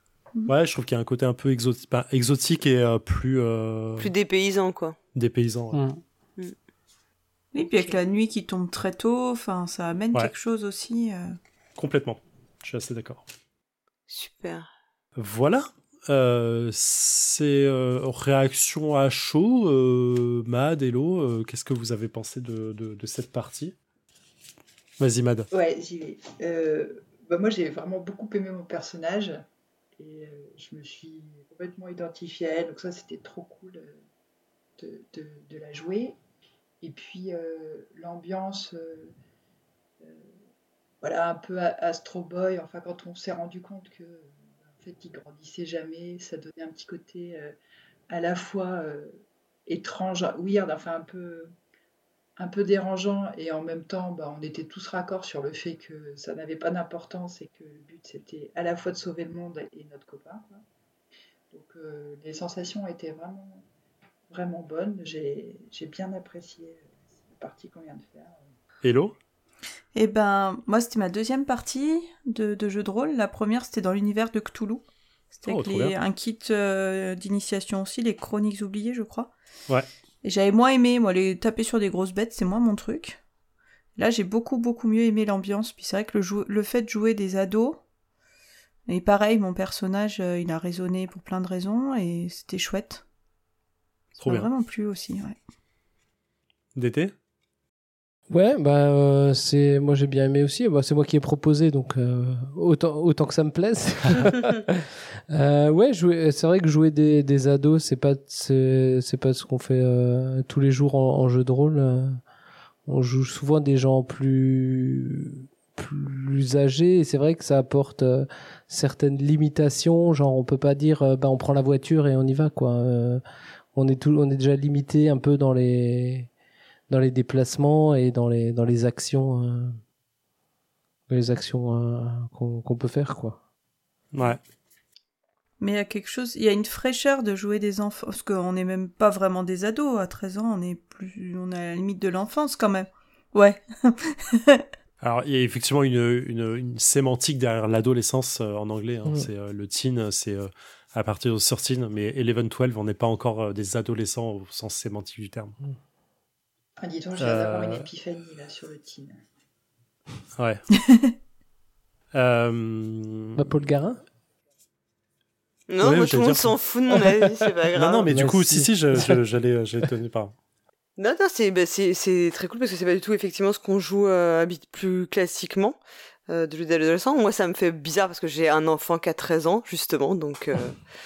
A: Ouais, je trouve qu'il y a un côté un peu exotique, exotique et euh, plus, euh,
B: Plus des paysans, quoi.
A: dépaysant. ouais.
D: Mm.
E: Oui, puis avec la nuit qui tombe très tôt, enfin, ça amène
A: Ouais.
E: quelque chose aussi.
A: Complètement. Je suis assez d'accord.
B: Super.
A: Voilà. Euh, c'est euh, réaction à chaud. Euh, Mad, Hello, euh, qu'est-ce que vous avez pensé de, de, de cette partie? Vas-y, Mad.
C: Ouais, j'y vais. Euh, bah, moi, j'ai vraiment beaucoup aimé mon personnage et euh, je me suis complètement identifiée à elle. Donc ça, c'était trop cool de, de- de la jouer. Et puis euh, l'ambiance, voilà, un peu Astro Boy. Enfin, quand on s'est rendu compte que en fait, il grandissait jamais, ça donnait un petit côté euh, à la fois euh, étrange, weird, enfin un peu un peu dérangeant et en même temps bah, on était tous raccords sur le fait que ça n'avait pas d'importance et que le but c'était à la fois de sauver le monde et notre copain. Donc euh, les sensations étaient vraiment vraiment bonnes. J'ai bien apprécié la partie qu'on vient de faire.
A: Hello?
E: Eh ben, moi, c'était ma deuxième partie de, de jeu de rôle. La première, c'était dans l'univers de Cthulhu. C'était
A: Oh,
E: un kit euh, d'initiation aussi, les chroniques oubliées, je crois.
A: Ouais.
E: Et j'avais moins aimé, moi, les taper sur des grosses bêtes, c'est moins mon truc. Là, j'ai beaucoup, beaucoup mieux aimé l'ambiance. Puis c'est vrai que le, fait de jouer des ados, et pareil, mon personnage, euh, il a résonné pour plein de raisons, et c'était chouette.
A: Trop
E: Ça
A: bien.
E: vraiment plu aussi, ouais.
A: D'été?
D: Ouais, bah euh, c'est moi j'ai bien aimé aussi. Bah, c'est moi qui ai proposé, donc euh, autant autant que ça me plaise. Euh, ouais, jouer, c'est vrai que jouer des, des ados, c'est pas c'est c'est pas ce qu'on fait euh, tous les jours en, en jeu de rôle. euh. On joue souvent des gens plus plus âgés et c'est vrai que ça apporte euh, certaines limitations. Genre, on peut pas dire bah on prend la voiture et on y va quoi. Euh, on est tout, on est déjà limité un peu dans les dans les déplacements et dans les dans les actions euh, dans les actions euh, qu'on peut faire quoi.
A: Ouais.
E: Mais il y a quelque chose, il y a une fraîcheur de jouer des enfants, parce qu'on n'est même pas vraiment des ados, à 13 ans, on est plus, on est à la limite de l'enfance quand même. Ouais.
A: Alors, il y a effectivement une, une, une sémantique derrière l'adolescence euh, en anglais. hein.
D: Mm.
A: C'est euh, le teen, c'est euh, à partir de 13, mais 11-12, on n'est pas encore euh, des adolescents au sens sémantique du terme.
C: Ah, dis donc, je viens d'avoir une épiphanie là sur le teen.
A: Ouais. euh...
D: Bah, Paul Garin
B: Non,
A: Ouais,
B: moi, tout le monde s'en fout de mon avis, c'est pas grave.
A: Non, non, mais du
D: Bah,
A: coup,
D: si.
A: si, si, j'allais j'allais tenir par.
B: Non, non, c'est bah, c'est c'est très cool parce que c'est pas du tout effectivement ce qu'on joue euh, plus classiquement euh, de jeux d'adolescent. Moi, ça me fait bizarre parce que j'ai un enfant qui a 13 ans justement, donc euh,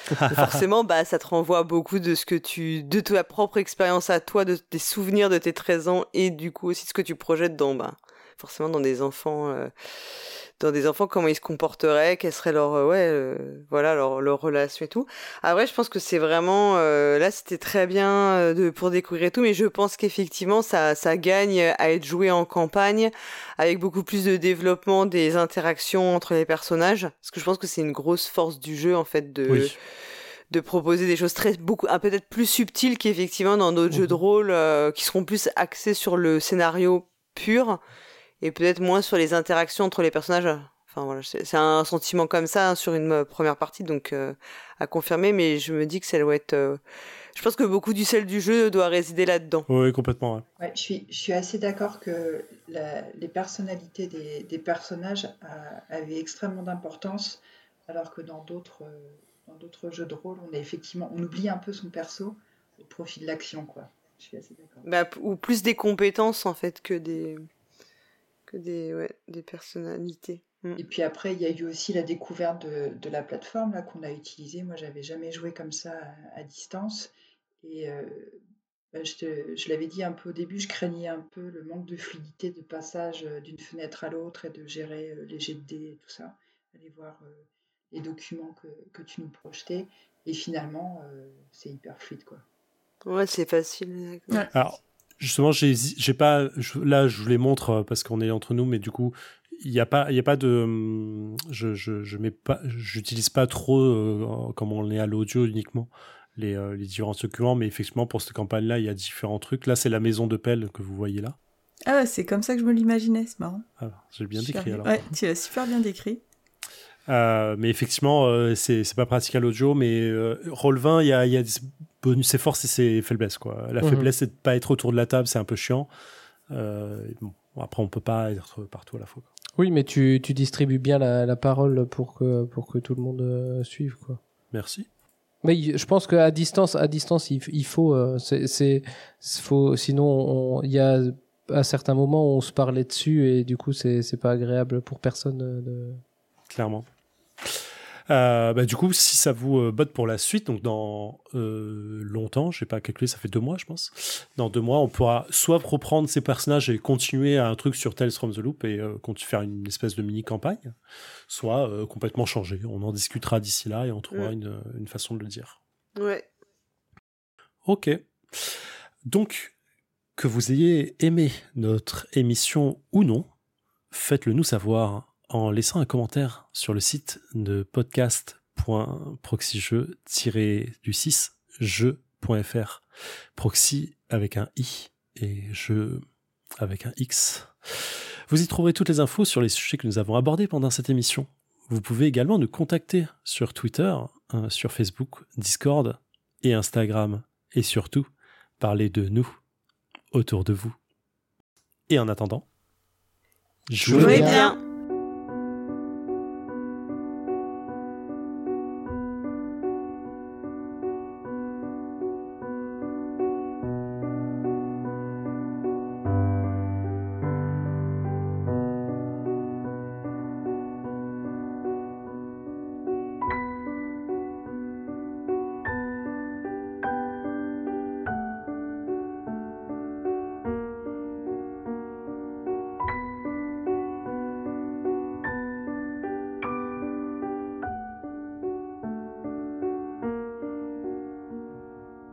B: forcément, bah ça te renvoie beaucoup de ce que tu, de ta propre expérience à toi, de des souvenirs de tes 13 ans et du coup aussi de ce que tu projettes dans, bah forcément dans des enfants. euh, dans des enfants, comment ils se comporteraient, quelle serait leur, euh, ouais, euh, voilà, leur, leur relation et tout. Après, je pense que c'est vraiment, euh, là, c'était très bien de, pour découvrir et tout, mais je pense qu'effectivement, ça, ça gagne à être joué en campagne, avec beaucoup plus de développement des interactions entre les personnages, parce que je pense que c'est une grosse force du jeu, en fait, de,
A: Oui.
B: de proposer des choses très, beaucoup, un peut-être plus subtiles qu'effectivement dans d'autres jeux de rôle, euh, qui seront plus axés sur le scénario pur, et peut-être moins sur les interactions entre les personnages. Enfin voilà, c'est un sentiment comme ça hein, sur une euh, première partie, donc euh, à confirmer, mais je me dis que ça doit être. euh, Je pense que beaucoup du sel du jeu doit résider là-dedans.
A: Oui, complètement. ouais.
C: Ouais, je suis, je suis assez d'accord que la- les personnalités des, des personnages a- avaient extrêmement d'importance, alors que dans d'autres dans d'autres jeux de rôle, on est effectivement on oublie un peu son perso au profit de l'action, quoi. Je suis assez d'accord.
B: Bah, ou plus des compétences en fait que des que des ouais, des personnalités. Mm.
C: Et puis après, il y a eu aussi la découverte de, de la plateforme là qu'on a utilisée. Moi, j'avais jamais joué comme ça à, à distance. Et euh, bah, je, te- je l'avais dit un peu au début, je craignais un peu le manque de fluidité de passage euh, d'une fenêtre à l'autre et de gérer euh, les jets de dés et tout ça. Aller voir euh, les documents que, que tu nous projetais. Et finalement, euh, c'est hyper fluide, quoi.
B: Ouais, c'est facile.
E: Ouais.
A: Alors, justement, j'ai j'ai pas. je- là, je vous les montre euh, parce qu'on est entre nous, mais du coup, il n'y a pas, il y a pas de. hum, Je, je, je mets pas, j'utilise pas trop euh, comme on est à l'audio uniquement les, euh, les différents documents, mais effectivement pour cette campagne-là, il y a différents trucs. Là, c'est la maison de pelle que vous voyez là.
E: Ah c'est comme ça que je me l'imaginais, c'est marrant.
A: Ah, j'ai bien décrit alors.
E: Ouais, tu l'as super bien décrit.
A: Euh, mais effectivement, euh, c'est pas pratique à l'audio, mais euh, Roll20, il y a, y a bonus, ses forces et ses faiblesses. Quoi. La
D: Mhm.
A: faiblesse, c'est de pas être autour de la table, c'est un peu chiant. Euh, bon, après, on peut pas être partout à la fois. quoi.
D: Oui, mais tu, tu distribues bien la, la parole pour que, pour que tout le monde euh, suive, quoi.
A: Merci.
D: Mais je pense qu'à distance, à distance, il, il faut, c'est, sinon, on- il y a à certains moments où on se parlait dessus et du coup, c'est, pas agréable pour personne. De...
A: clairement. Euh, bah, du coup, si ça vous euh, botte pour la suite, donc dans euh, longtemps, je sais pas calculer, ça fait deux mois, je pense. Dans deux mois, on pourra soit reprendre ces personnages et continuer à un truc sur Tales from the Loop et euh, faire une espèce de mini campagne, soit complètement changer. On en discutera d'ici là et on trouvera
B: Mm.
A: une, une façon de le dire.
B: Ouais.
A: Ok. Donc, que vous ayez aimé notre émission ou non, faites-le nous savoir en laissant un commentaire sur le site de podcast.proxyjeu-du6 jeu.fr. Proxy avec un i et jeu avec un x. Vous y trouverez toutes les infos sur les sujets que nous avons abordés pendant cette émission. Vous pouvez également nous contacter sur Twitter, euh, sur Facebook, Discord et Instagram. Et surtout, parler de nous autour de vous. Et en attendant,
D: Jouez
B: Jouez
D: bien.
B: bien.